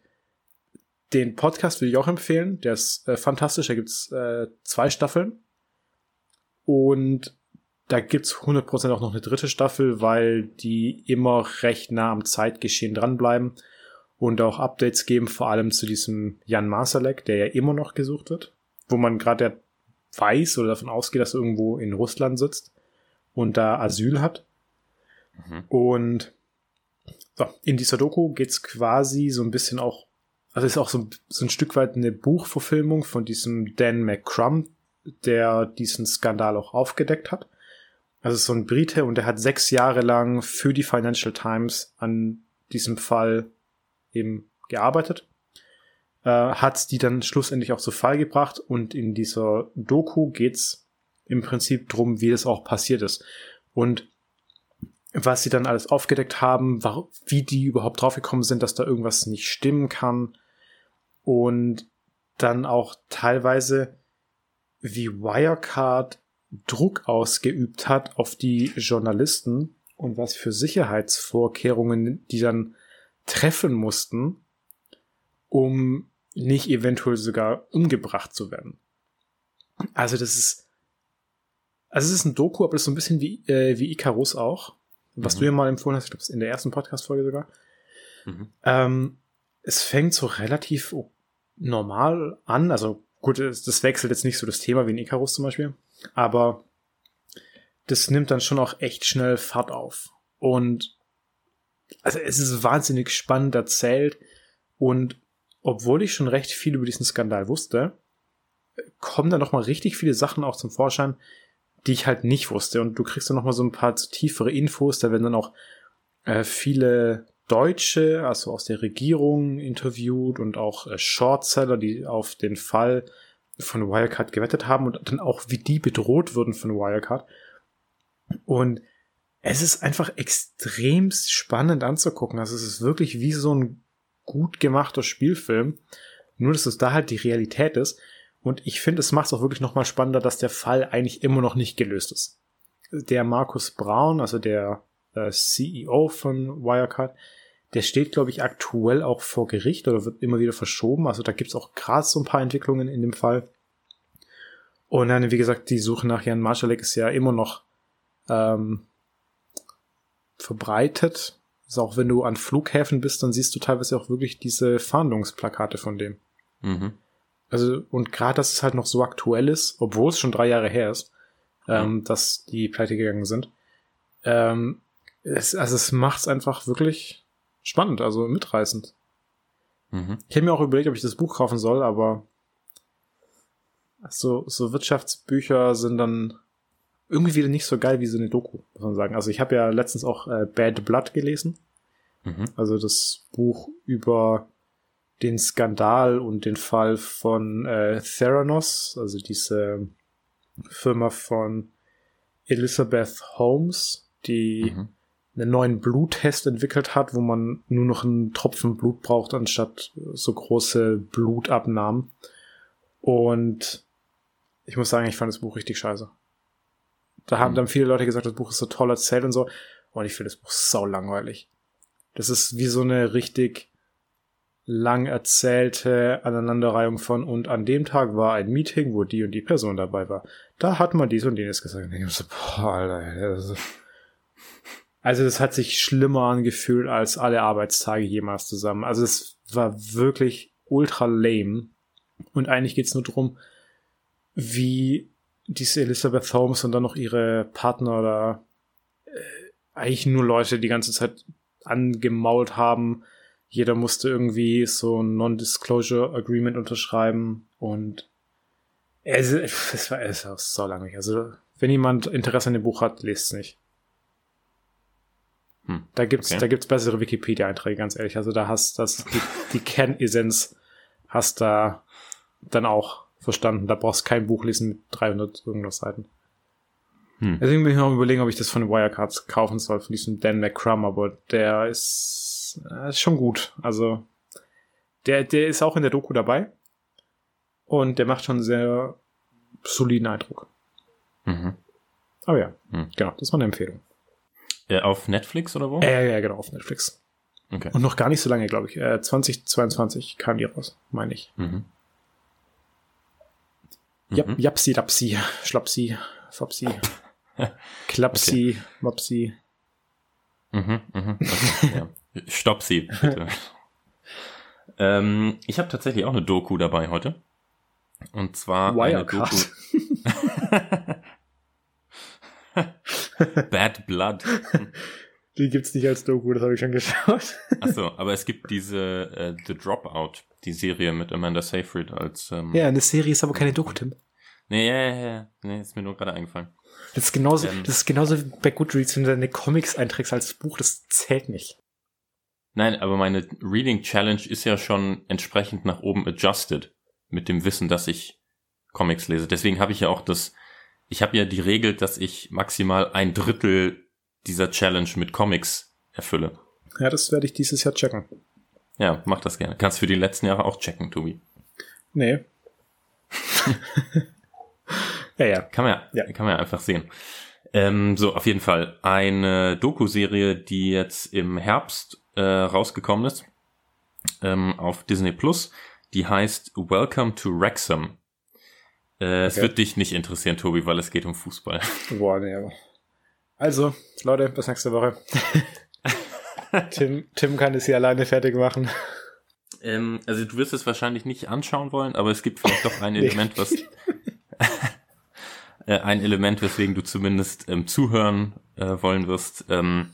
[SPEAKER 1] den Podcast würde ich auch empfehlen. Der ist äh, fantastisch. Da gibt's äh, zwei Staffeln. Und da gibt's 100% auch noch eine dritte Staffel, weil die immer recht nah am Zeitgeschehen dranbleiben. und auch Updates geben, vor allem zu diesem Jan Masalek, der ja immer noch gesucht wird, wo man gerade weiß oder davon ausgeht, dass er irgendwo in Russland sitzt und da Asyl hat. Mhm. Und so, in dieser Doku geht's quasi so ein bisschen auch, also ist auch so, so ein Stück weit eine Buchverfilmung von diesem Dan McCrum, der diesen Skandal auch aufgedeckt hat. Also so ein Brite und der hat sechs Jahre lang für die Financial Times an diesem Fall eben gearbeitet, äh, hat die dann schlussendlich auch zu Fall gebracht und in dieser Doku geht's im Prinzip drum, wie das auch passiert ist und was sie dann alles aufgedeckt haben, wie die überhaupt draufgekommen sind, dass da irgendwas nicht stimmen kann und dann auch teilweise wie Wirecard Druck ausgeübt hat auf die Journalisten und was für Sicherheitsvorkehrungen die dann treffen mussten, um nicht eventuell sogar umgebracht zu werden. Also das ist, also es ist ein Doku, aber es ist so ein bisschen wie, äh, wie Icarus auch, was mhm. du ja mal empfohlen hast, ich glaube, in der ersten Podcast-Folge sogar. Mhm. Ähm, es fängt so relativ normal an, also gut, das wechselt jetzt nicht so das Thema wie in Icarus zum Beispiel, aber das nimmt dann schon auch echt schnell Fahrt auf. Und also es ist wahnsinnig spannend erzählt und obwohl ich schon recht viel über diesen Skandal wusste, kommen da noch mal richtig viele Sachen auch zum Vorschein, die ich halt nicht wusste und du kriegst dann noch mal so ein paar tiefere Infos, da werden dann auch äh, viele Deutsche, also aus der Regierung interviewt und auch äh, Shortseller, die auf den Fall von Wirecard gewettet haben und dann auch wie die bedroht würden von Wirecard. Und es ist einfach extrem spannend anzugucken. Also es ist wirklich wie so ein gut gemachter Spielfilm. Nur, dass es da halt die Realität ist. Und ich finde, es macht es auch wirklich nochmal spannender, dass der Fall eigentlich immer noch nicht gelöst ist. Der Markus Braun, also der äh, CEO von Wirecard, der steht, glaube ich, aktuell auch vor Gericht oder wird immer wieder verschoben. Also da gibt es auch gerade so ein paar Entwicklungen in dem Fall. Und dann, wie gesagt, die Suche nach Jan Marschalek ist ja immer noch ähm, verbreitet. Also auch wenn du an Flughäfen bist, dann siehst du teilweise auch wirklich diese Fahndungsplakate von dem. Mhm. Also, und gerade, dass es halt noch so aktuell ist, obwohl es schon drei Jahre her ist, ähm, mhm. dass die pleite gegangen sind. Ähm, es, also es macht es einfach wirklich spannend, also mitreißend. Mhm. Ich hätte mir auch überlegt, ob ich das Buch kaufen soll, aber so, so Wirtschaftsbücher sind dann irgendwie wieder nicht so geil wie so eine Doku, muss man sagen. Also ich habe ja letztens auch äh, Bad Blood gelesen. Mhm. Also das Buch über den Skandal und den Fall von äh, Theranos, also diese Firma von Elizabeth Holmes, die mhm. einen neuen Bluttest entwickelt hat, wo man nur noch einen Tropfen Blut braucht, anstatt so große Blutabnahmen. Und ich muss sagen, ich fand das Buch richtig scheiße. Da haben mhm. dann viele Leute gesagt, das Buch ist so toll erzählt und so. Und ich finde das Buch sau langweilig. Das ist wie so eine richtig lang erzählte Aneinanderreihung von und an dem Tag war ein Meeting, wo die und die Person dabei war. Da hat man dies und jenes gesagt. So, boah, Alter, also das hat sich schlimmer angefühlt als alle Arbeitstage jemals zusammen. Also es war wirklich ultra lame. Und eigentlich geht's nur drum, wie diese Elizabeth Holmes und dann noch ihre Partner oder äh, eigentlich nur Leute die ganze Zeit angemault haben. Jeder musste irgendwie so ein Non-Disclosure Agreement unterschreiben und es, es war, es war so langweilig. Also, wenn jemand Interesse an dem Buch hat, lest es nicht. Hm, da gibt's, okay. da gibt's bessere Wikipedia-Einträge, ganz ehrlich. Also, da hast das, die, die Kernessenz hast da dann auch verstanden. Da brauchst du kein Buch lesen mit 300 irgendwas Seiten. Hm. Deswegen bin ich noch überlegen, ob ich das von Wirecards kaufen soll, von diesem Dan McCrum, aber der ist, äh, ist schon gut. Also, der, der ist auch in der Doku dabei. Und der macht schon einen sehr soliden Eindruck. Mhm. Aber ja, hm. genau, das war eine Empfehlung.
[SPEAKER 2] Ja, auf Netflix oder wo?
[SPEAKER 1] Ja, ja, genau, auf Netflix. Okay. Und noch gar nicht so lange, glaube ich. Äh, 2022 kam die raus, meine ich. Mhm. Mhm. Japsi, Rapsi, Schlapsi, Fopsi, Klapsi, okay. Mopsi.
[SPEAKER 2] Mhm, mhm. Okay, ja. Stopp sie, bitte. Ähm, ich habe tatsächlich auch eine Doku dabei heute. Und zwar
[SPEAKER 1] Wirecard.
[SPEAKER 2] eine Doku. Bad Blood.
[SPEAKER 1] Die gibt's nicht als Doku, das habe ich schon geschaut.
[SPEAKER 2] Achso, aber es gibt diese äh, The Dropout, die Serie mit Amanda Seyfried als. Ähm,
[SPEAKER 1] ja, eine Serie ist aber keine Doku, Tim.
[SPEAKER 2] Nee, ja, ja, ja. Nee, ist mir nur gerade eingefallen.
[SPEAKER 1] Das ist genauso,
[SPEAKER 2] Ähm.
[SPEAKER 1] das ist genauso wie bei Goodreads, wenn du deine Comics einträgst als Buch, das zählt nicht.
[SPEAKER 2] Nein, aber meine Reading Challenge ist ja schon entsprechend nach oben adjusted mit dem Wissen, dass ich Comics lese. Deswegen habe ich ja auch das, ich habe ja die Regel, dass ich maximal ein Drittel dieser Challenge mit Comics erfülle.
[SPEAKER 1] Ja, das werde ich dieses Jahr checken.
[SPEAKER 2] Ja, mach das gerne. Kannst für die letzten Jahre auch checken, Tobi.
[SPEAKER 1] Nee. ja, ja.
[SPEAKER 2] Kann man ja,
[SPEAKER 1] Ja.
[SPEAKER 2] kann man ja einfach sehen. Ähm, so, auf jeden Fall eine Doku-Serie, die jetzt im Herbst äh, rausgekommen ist ähm, auf Disney Plus. Die heißt Welcome to Wrexham. Äh, Es
[SPEAKER 1] Okay.
[SPEAKER 2] wird dich nicht interessieren, Tobi, weil es geht um Fußball.
[SPEAKER 1] Boah, nee, aber. Also, Leute, bis nächste Woche. Tim, Tim kann es hier alleine fertig machen.
[SPEAKER 2] Ähm, also du wirst es wahrscheinlich nicht anschauen wollen, aber es gibt vielleicht doch ein. Element, was äh, ein Element, weswegen du zumindest ähm, zuhören äh, wollen wirst. Ähm,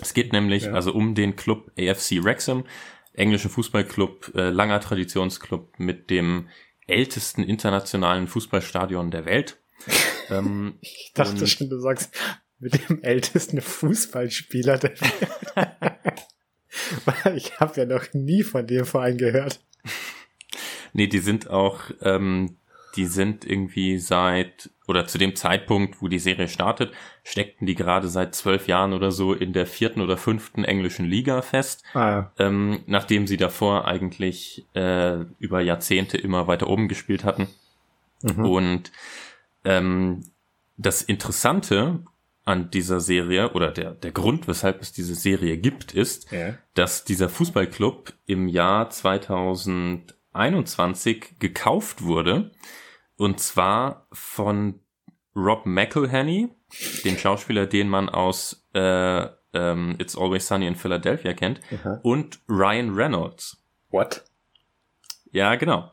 [SPEAKER 2] es geht nämlich
[SPEAKER 1] ja.
[SPEAKER 2] also um den Club AFC Wrexham, englischen Fußballclub, äh, langer Traditionsclub mit dem ältesten internationalen Fußballstadion der Welt. ähm,
[SPEAKER 1] Ich dachte schon, du sagst, mit dem ältesten Fußballspieler der Welt. Ich habe ja noch nie von dem Verein gehört.
[SPEAKER 2] Nee, die sind auch, ähm, die sind irgendwie seit, oder zu dem Zeitpunkt, wo die Serie startet, steckten die gerade seit zwölf Jahren oder so in der vierten oder fünften englischen Liga fest,
[SPEAKER 1] Ah,
[SPEAKER 2] ähm, nachdem sie davor eigentlich äh, über Jahrzehnte immer weiter oben gespielt hatten.
[SPEAKER 1] mhm.
[SPEAKER 2] Und ähm, das Interessante an dieser Serie oder der, der Grund, weshalb es diese Serie gibt, ist,
[SPEAKER 1] ja.
[SPEAKER 2] dass dieser Fußballclub im Jahr 2021 gekauft wurde. Und zwar von Rob McElhenney, dem Schauspieler, den man aus äh, ähm, It's Always Sunny in Philadelphia kennt,
[SPEAKER 1] Aha.
[SPEAKER 2] und Ryan Reynolds.
[SPEAKER 1] What?
[SPEAKER 2] Ja, genau.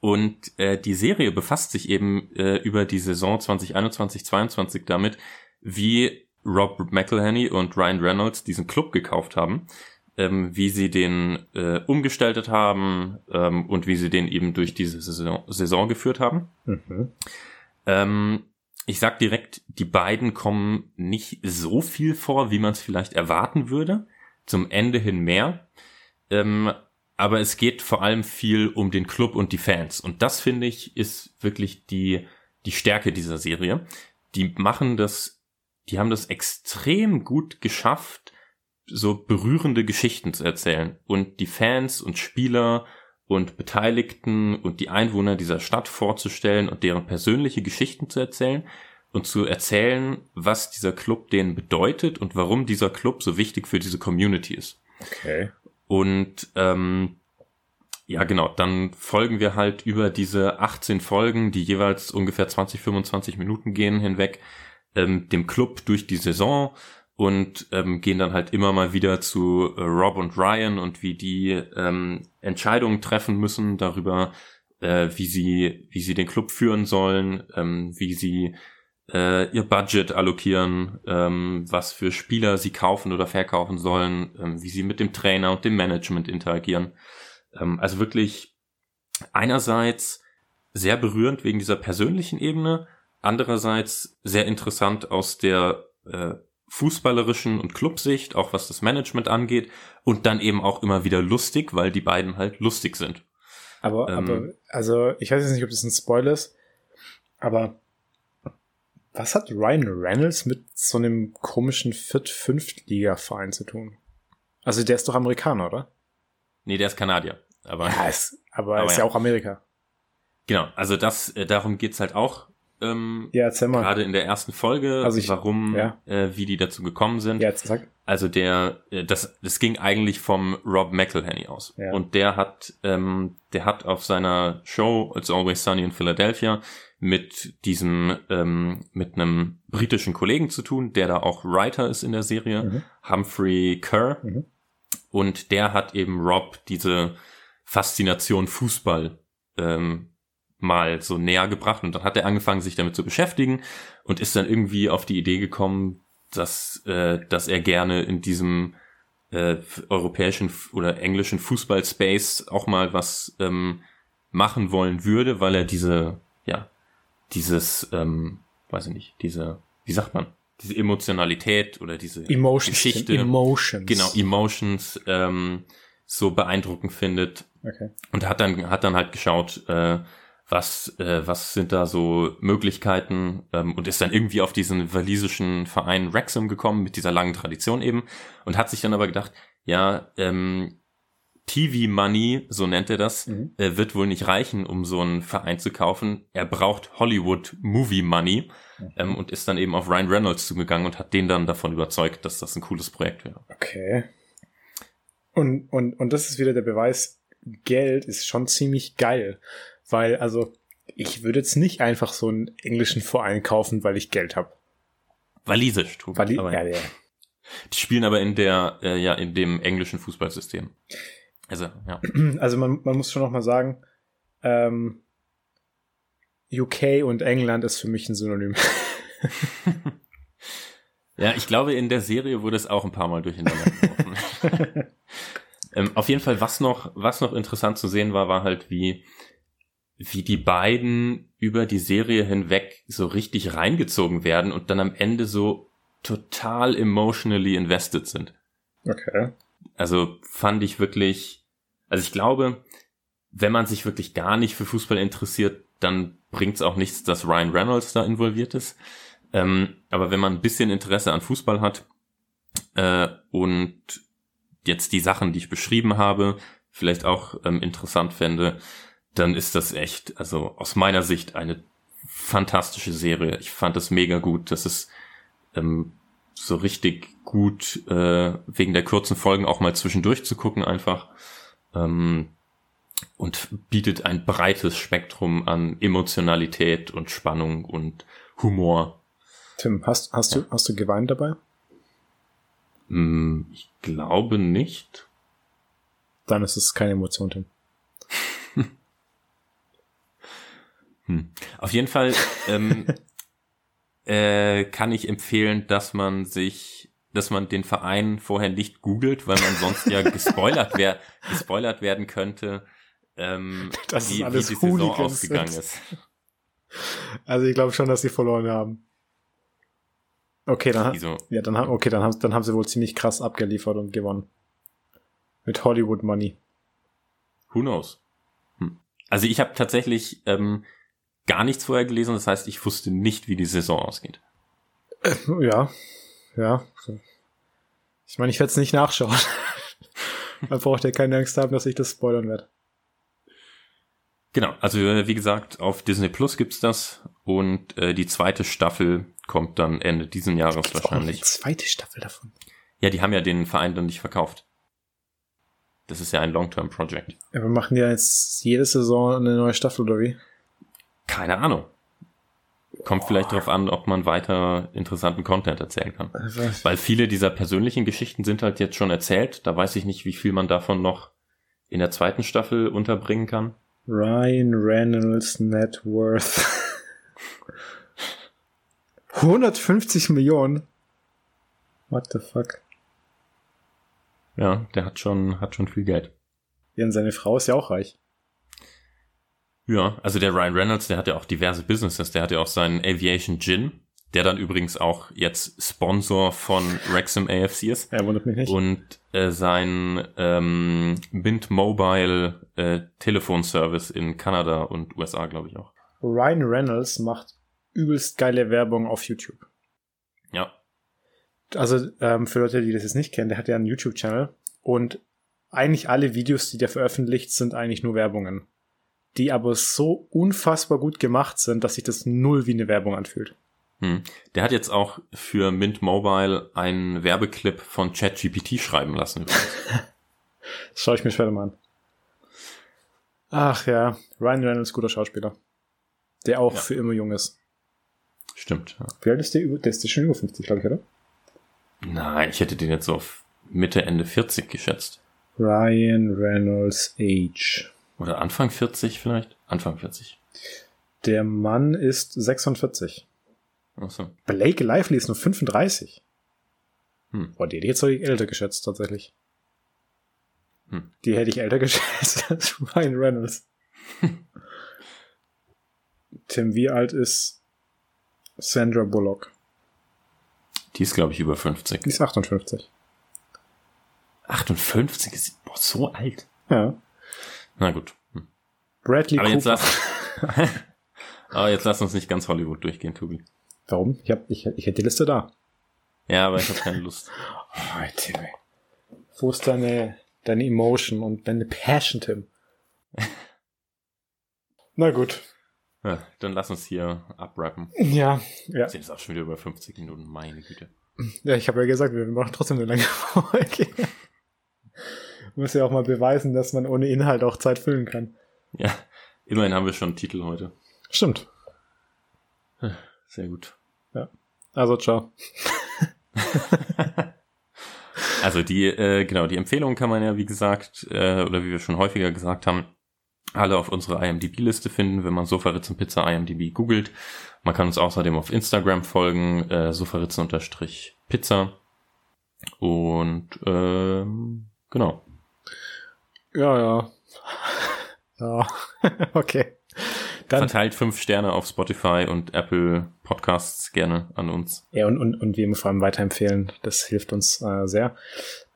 [SPEAKER 2] Und äh, die Serie befasst sich eben äh, über die Saison 2021-22 damit, wie Rob McElhenney und Ryan Reynolds diesen Club gekauft haben, ähm, wie sie den äh, umgestaltet haben ähm, und wie sie den eben durch diese Saison, Saison geführt haben.
[SPEAKER 1] Mhm.
[SPEAKER 2] Ähm, ich sag direkt, die beiden kommen nicht so viel vor, wie man es vielleicht erwarten würde. Zum Ende hin mehr. Ähm, aber es geht vor allem viel um den Club und die Fans. Und das finde ich ist wirklich die, die Stärke dieser Serie. Die machen das, die haben das extrem gut geschafft, so berührende Geschichten zu erzählen. Und die Fans und Spieler und Beteiligten und die Einwohner dieser Stadt vorzustellen und deren persönliche Geschichten zu erzählen und zu erzählen, was dieser Club denen bedeutet und warum dieser Club so wichtig für diese Community ist.
[SPEAKER 1] Okay.
[SPEAKER 2] Und ähm, ja, genau, dann folgen wir halt über diese 18 Folgen, die jeweils ungefähr 20, 25 Minuten gehen hinweg, ähm, dem Club durch die Saison und ähm, gehen dann halt immer mal wieder zu äh, Rob und Ryan und wie die ähm, Entscheidungen treffen müssen darüber, äh, wie sie wie sie den Club führen sollen, ähm, wie sie äh, ihr Budget allokieren, ähm, was für Spieler sie kaufen oder verkaufen sollen, ähm, wie sie mit dem Trainer und dem Management interagieren. Ähm, also wirklich einerseits sehr berührend wegen dieser persönlichen Ebene, andererseits sehr interessant aus der äh, fußballerischen und Clubsicht, auch was das Management angeht, und dann eben auch immer wieder lustig, weil die beiden halt lustig sind.
[SPEAKER 1] Aber,
[SPEAKER 2] Ähm.
[SPEAKER 1] aber, also, ich weiß jetzt nicht, ob das ein Spoiler ist, aber was hat Ryan Reynolds mit so einem komischen Viert-Fünft-Liga-Verein zu tun? Also, der ist doch Amerikaner, oder?
[SPEAKER 2] Nee, der ist Kanadier. Aber
[SPEAKER 1] Ja, ist, aber,
[SPEAKER 2] Aber
[SPEAKER 1] ist
[SPEAKER 2] ja.
[SPEAKER 1] ja auch Amerika.
[SPEAKER 2] genau, also das, äh, darum geht's halt auch. Ähm,
[SPEAKER 1] Ja, erzähl mal.
[SPEAKER 2] Gerade in der ersten Folge,
[SPEAKER 1] Also ich-
[SPEAKER 2] warum,
[SPEAKER 1] ja.
[SPEAKER 2] äh, wie die dazu gekommen sind.
[SPEAKER 1] Ja, jetzt sag.
[SPEAKER 2] Also der, äh, das, das ging eigentlich vom Rob McElhenney aus.
[SPEAKER 1] Ja.
[SPEAKER 2] Und der hat, ähm, der hat auf seiner Show It's Always Sunny in Philadelphia mit diesem, ähm, mit einem britischen Kollegen zu tun, der da auch Writer ist in der Serie,
[SPEAKER 1] Mhm.
[SPEAKER 2] Humphrey Kerr.
[SPEAKER 1] Mhm.
[SPEAKER 2] und der hat eben Rob diese Faszination Fußball ähm, mal so näher gebracht und dann hat er angefangen, sich damit zu beschäftigen und ist dann irgendwie auf die Idee gekommen, dass, äh, dass er gerne in diesem äh, europäischen oder englischen Fußball-Space auch mal was ähm, machen wollen würde, weil er diese, ja, dieses, ähm, weiß ich nicht, diese, wie sagt man, diese Emotionalität oder diese
[SPEAKER 1] Emotions,
[SPEAKER 2] Geschichte,
[SPEAKER 1] Emotions.
[SPEAKER 2] genau, Emotions, ähm, so beeindruckend findet.
[SPEAKER 1] Okay.
[SPEAKER 2] Und hat dann, hat dann halt geschaut, äh, was, äh, was sind da so Möglichkeiten ähm, und ist dann irgendwie auf diesen walisischen Verein Wrexham gekommen mit dieser langen Tradition eben und hat sich dann aber gedacht, ja, ähm, TV Money, so nennt er das,
[SPEAKER 1] Mhm.
[SPEAKER 2] äh, wird wohl nicht reichen, um so einen Verein zu kaufen. Er braucht Hollywood Movie Money ähm, und ist dann eben auf Ryan Reynolds zugegangen und hat den dann davon überzeugt, dass das ein cooles Projekt wäre.
[SPEAKER 1] Okay. Und, und, und das ist wieder der Beweis, Geld ist schon ziemlich geil. Weil, also, ich würde jetzt nicht einfach so einen englischen Verein kaufen, weil ich Geld habe.
[SPEAKER 2] Walisisch.
[SPEAKER 1] Weil die,
[SPEAKER 2] aber,
[SPEAKER 1] ja, ja.
[SPEAKER 2] Die spielen aber in der, äh, ja, in dem englischen Fußballsystem. Also, ja.
[SPEAKER 1] Also man, man muss schon noch mal sagen, ähm, UK und England ist für mich ein Synonym.
[SPEAKER 2] Ja, ich glaube, in der Serie wurde es auch ein paar Mal durcheinander geworfen. ähm, auf jeden Fall, was noch, was noch interessant zu sehen war, war halt, wie, wie die beiden über die Serie hinweg so richtig reingezogen werden und dann am Ende so total emotionally invested sind.
[SPEAKER 1] Okay.
[SPEAKER 2] Also fand ich wirklich, also ich glaube, wenn man sich wirklich gar nicht für Fußball interessiert, dann bringt es auch nichts, dass Ryan Reynolds da involviert ist. Ähm, aber wenn man ein bisschen Interesse an Fußball hat äh, und jetzt die Sachen, die ich beschrieben habe, vielleicht auch ähm, interessant fände, dann ist das echt, also aus meiner Sicht eine fantastische Serie. Ich fand es mega gut. Das ist ähm, so richtig gut äh, wegen der kurzen Folgen auch mal zwischendurch zu gucken einfach ähm, und bietet ein breites Spektrum an Emotionalität und Spannung und Humor.
[SPEAKER 1] Tim, hast, hast, du, hast du geweint dabei?
[SPEAKER 2] Hm, ich glaube nicht.
[SPEAKER 1] Dann ist es keine Emotion, Tim.
[SPEAKER 2] Hm. Auf jeden Fall ähm, äh, kann ich empfehlen, dass man sich, dass man den Verein vorher nicht googelt, weil man sonst ja gespoilert, wär, gespoilert werden könnte, ähm,
[SPEAKER 1] Das
[SPEAKER 2] wie, wie die Saison ausgegangen
[SPEAKER 1] sind.
[SPEAKER 2] ist.
[SPEAKER 1] Also ich glaube schon, dass sie verloren haben. Okay, dann,
[SPEAKER 2] Wieso?
[SPEAKER 1] ja, dann, haben- okay, dann, haben, dann haben sie wohl ziemlich krass abgeliefert und gewonnen. Mit Hollywood Money.
[SPEAKER 2] Who knows? Hm. Also ich habe tatsächlich ähm, gar nichts vorher gelesen, das heißt, ich wusste nicht, wie die Saison ausgeht.
[SPEAKER 1] Ja, ja. Ich meine, ich werde es nicht nachschauen. Dann braucht ihr keine Angst haben, dass ich das spoilern werde.
[SPEAKER 2] Genau, also äh, wie gesagt, auf Disney Plus gibt's das und äh, die zweite Staffel kommt dann Ende diesen Jahres
[SPEAKER 1] Gibt's auch noch eine
[SPEAKER 2] wahrscheinlich.
[SPEAKER 1] zweite Staffel davon.
[SPEAKER 2] Ja, die haben ja den Verein dann nicht verkauft. Das ist ja ein Long-Term-Project.
[SPEAKER 1] Ja, wir machen ja jetzt jede Saison eine neue Staffel, oder wie?
[SPEAKER 2] Keine Ahnung. Kommt vielleicht darauf an, ob man weiter interessanten Content erzählen kann.
[SPEAKER 1] Also,
[SPEAKER 2] Weil viele dieser persönlichen Geschichten sind halt jetzt schon erzählt. Da weiß ich nicht, wie viel man davon noch in der zweiten Staffel unterbringen kann.
[SPEAKER 1] Ryan Reynolds Net Worth. 150 Millionen. What the fuck?
[SPEAKER 2] Ja, der hat schon, hat schon viel Geld.
[SPEAKER 1] Ja, und seine Frau ist ja auch reich.
[SPEAKER 2] Ja, also der Ryan Reynolds, der hat ja auch diverse Businesses. Der hat ja auch seinen Aviation Gin, der dann übrigens auch jetzt Sponsor von Wrexham AFC ist.
[SPEAKER 1] Er wundert mich nicht.
[SPEAKER 2] Und äh, sein ähm, Mint Mobile äh, Telefonservice in Kanada und USA, glaube ich auch.
[SPEAKER 1] Ryan Reynolds macht übelst geile Werbung auf YouTube.
[SPEAKER 2] Ja.
[SPEAKER 1] Also ähm, für Leute, die das jetzt nicht kennen, der hat ja einen YouTube-Channel und eigentlich alle Videos, die der veröffentlicht, sind eigentlich nur Werbungen, die aber so unfassbar gut gemacht sind, dass sich das null wie eine Werbung anfühlt.
[SPEAKER 2] Hm. Der hat jetzt auch für Mint Mobile einen Werbeclip von ChatGPT schreiben lassen.
[SPEAKER 1] Das schaue ich mir später mal an. Ach ja, Ryan Reynolds, guter Schauspieler. Der auch
[SPEAKER 2] Ja.
[SPEAKER 1] für immer jung ist.
[SPEAKER 2] Stimmt. Ja.
[SPEAKER 1] Wie alt ist der? Der ist schon über 50, glaube ich, oder?
[SPEAKER 2] Nein, ich hätte den jetzt auf Mitte, Ende 40 geschätzt.
[SPEAKER 1] Ryan Reynolds Age.
[SPEAKER 2] Oder Anfang 40 vielleicht? Anfang 40.
[SPEAKER 1] Der Mann ist 46.
[SPEAKER 2] Achso.
[SPEAKER 1] Blake Lively ist nur 35. Hm. Boah, die hätte ich jetzt ich älter geschätzt, tatsächlich. Hm. Die hätte ich älter geschätzt als Ryan Reynolds. Tim, wie alt ist Sandra Bullock?
[SPEAKER 2] Die ist, glaube ich, über 50.
[SPEAKER 1] Die ist 58.
[SPEAKER 2] 58 ist boah, so alt.
[SPEAKER 1] Ja.
[SPEAKER 2] Na gut. Hm.
[SPEAKER 1] Bradley
[SPEAKER 2] Aber
[SPEAKER 1] Cooper.
[SPEAKER 2] jetzt lass, aber jetzt lass uns nicht ganz Hollywood durchgehen, Tobi.
[SPEAKER 1] Warum? Ich, hab, ich, ich hätte die Liste da.
[SPEAKER 2] Ja, aber ich habe keine Lust.
[SPEAKER 1] oh, Tim. Wo ist deine, deine Emotion und deine Passion, Tim? Na gut.
[SPEAKER 2] Ja, dann lass uns hier abrappen.
[SPEAKER 1] Ja, ja.
[SPEAKER 2] Sind jetzt auch schon wieder über 50 Minuten, meine Güte.
[SPEAKER 1] Ja, ich habe ja gesagt, wir machen trotzdem eine lange Folge. Muss ja auch mal beweisen, dass man ohne Inhalt auch Zeit füllen kann.
[SPEAKER 2] Ja, immerhin haben wir schon einen Titel heute.
[SPEAKER 1] Stimmt.
[SPEAKER 2] Sehr gut.
[SPEAKER 1] Ja. Also, ciao.
[SPEAKER 2] also die, äh, genau, die Empfehlung kann man ja, wie gesagt, äh, oder wie wir schon häufiger gesagt haben, alle auf unserer IMDb-Liste finden, wenn man Sofaritzen Pizza IMDb googelt. Man kann uns außerdem auf Instagram folgen, äh, Sofaritzen-Pizza. Und ähm, genau.
[SPEAKER 1] Ja, ja. Ja, okay.
[SPEAKER 2] Dann, Verteilt fünf Sterne auf Spotify und Apple Podcasts gerne an uns.
[SPEAKER 1] Ja, und, und, und wie immer vor allem weiterempfehlen. Das hilft uns äh, sehr.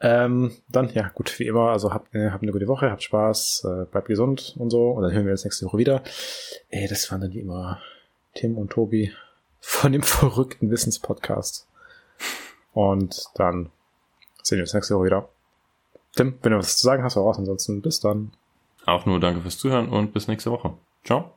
[SPEAKER 1] Ähm, dann, ja, gut, wie immer, also habt, äh, habt eine gute Woche, habt Spaß, äh, bleibt gesund und so. Und dann hören wir uns nächste Woche wieder. Ey, das waren dann wie immer Tim und Tobi von dem verrückten Wissenspodcast. Und dann sehen wir uns nächste Woche wieder. Tim, wenn du was zu sagen hast, raus. Ansonsten bis dann.
[SPEAKER 2] Auch nur danke fürs Zuhören und bis nächste Woche. Ciao.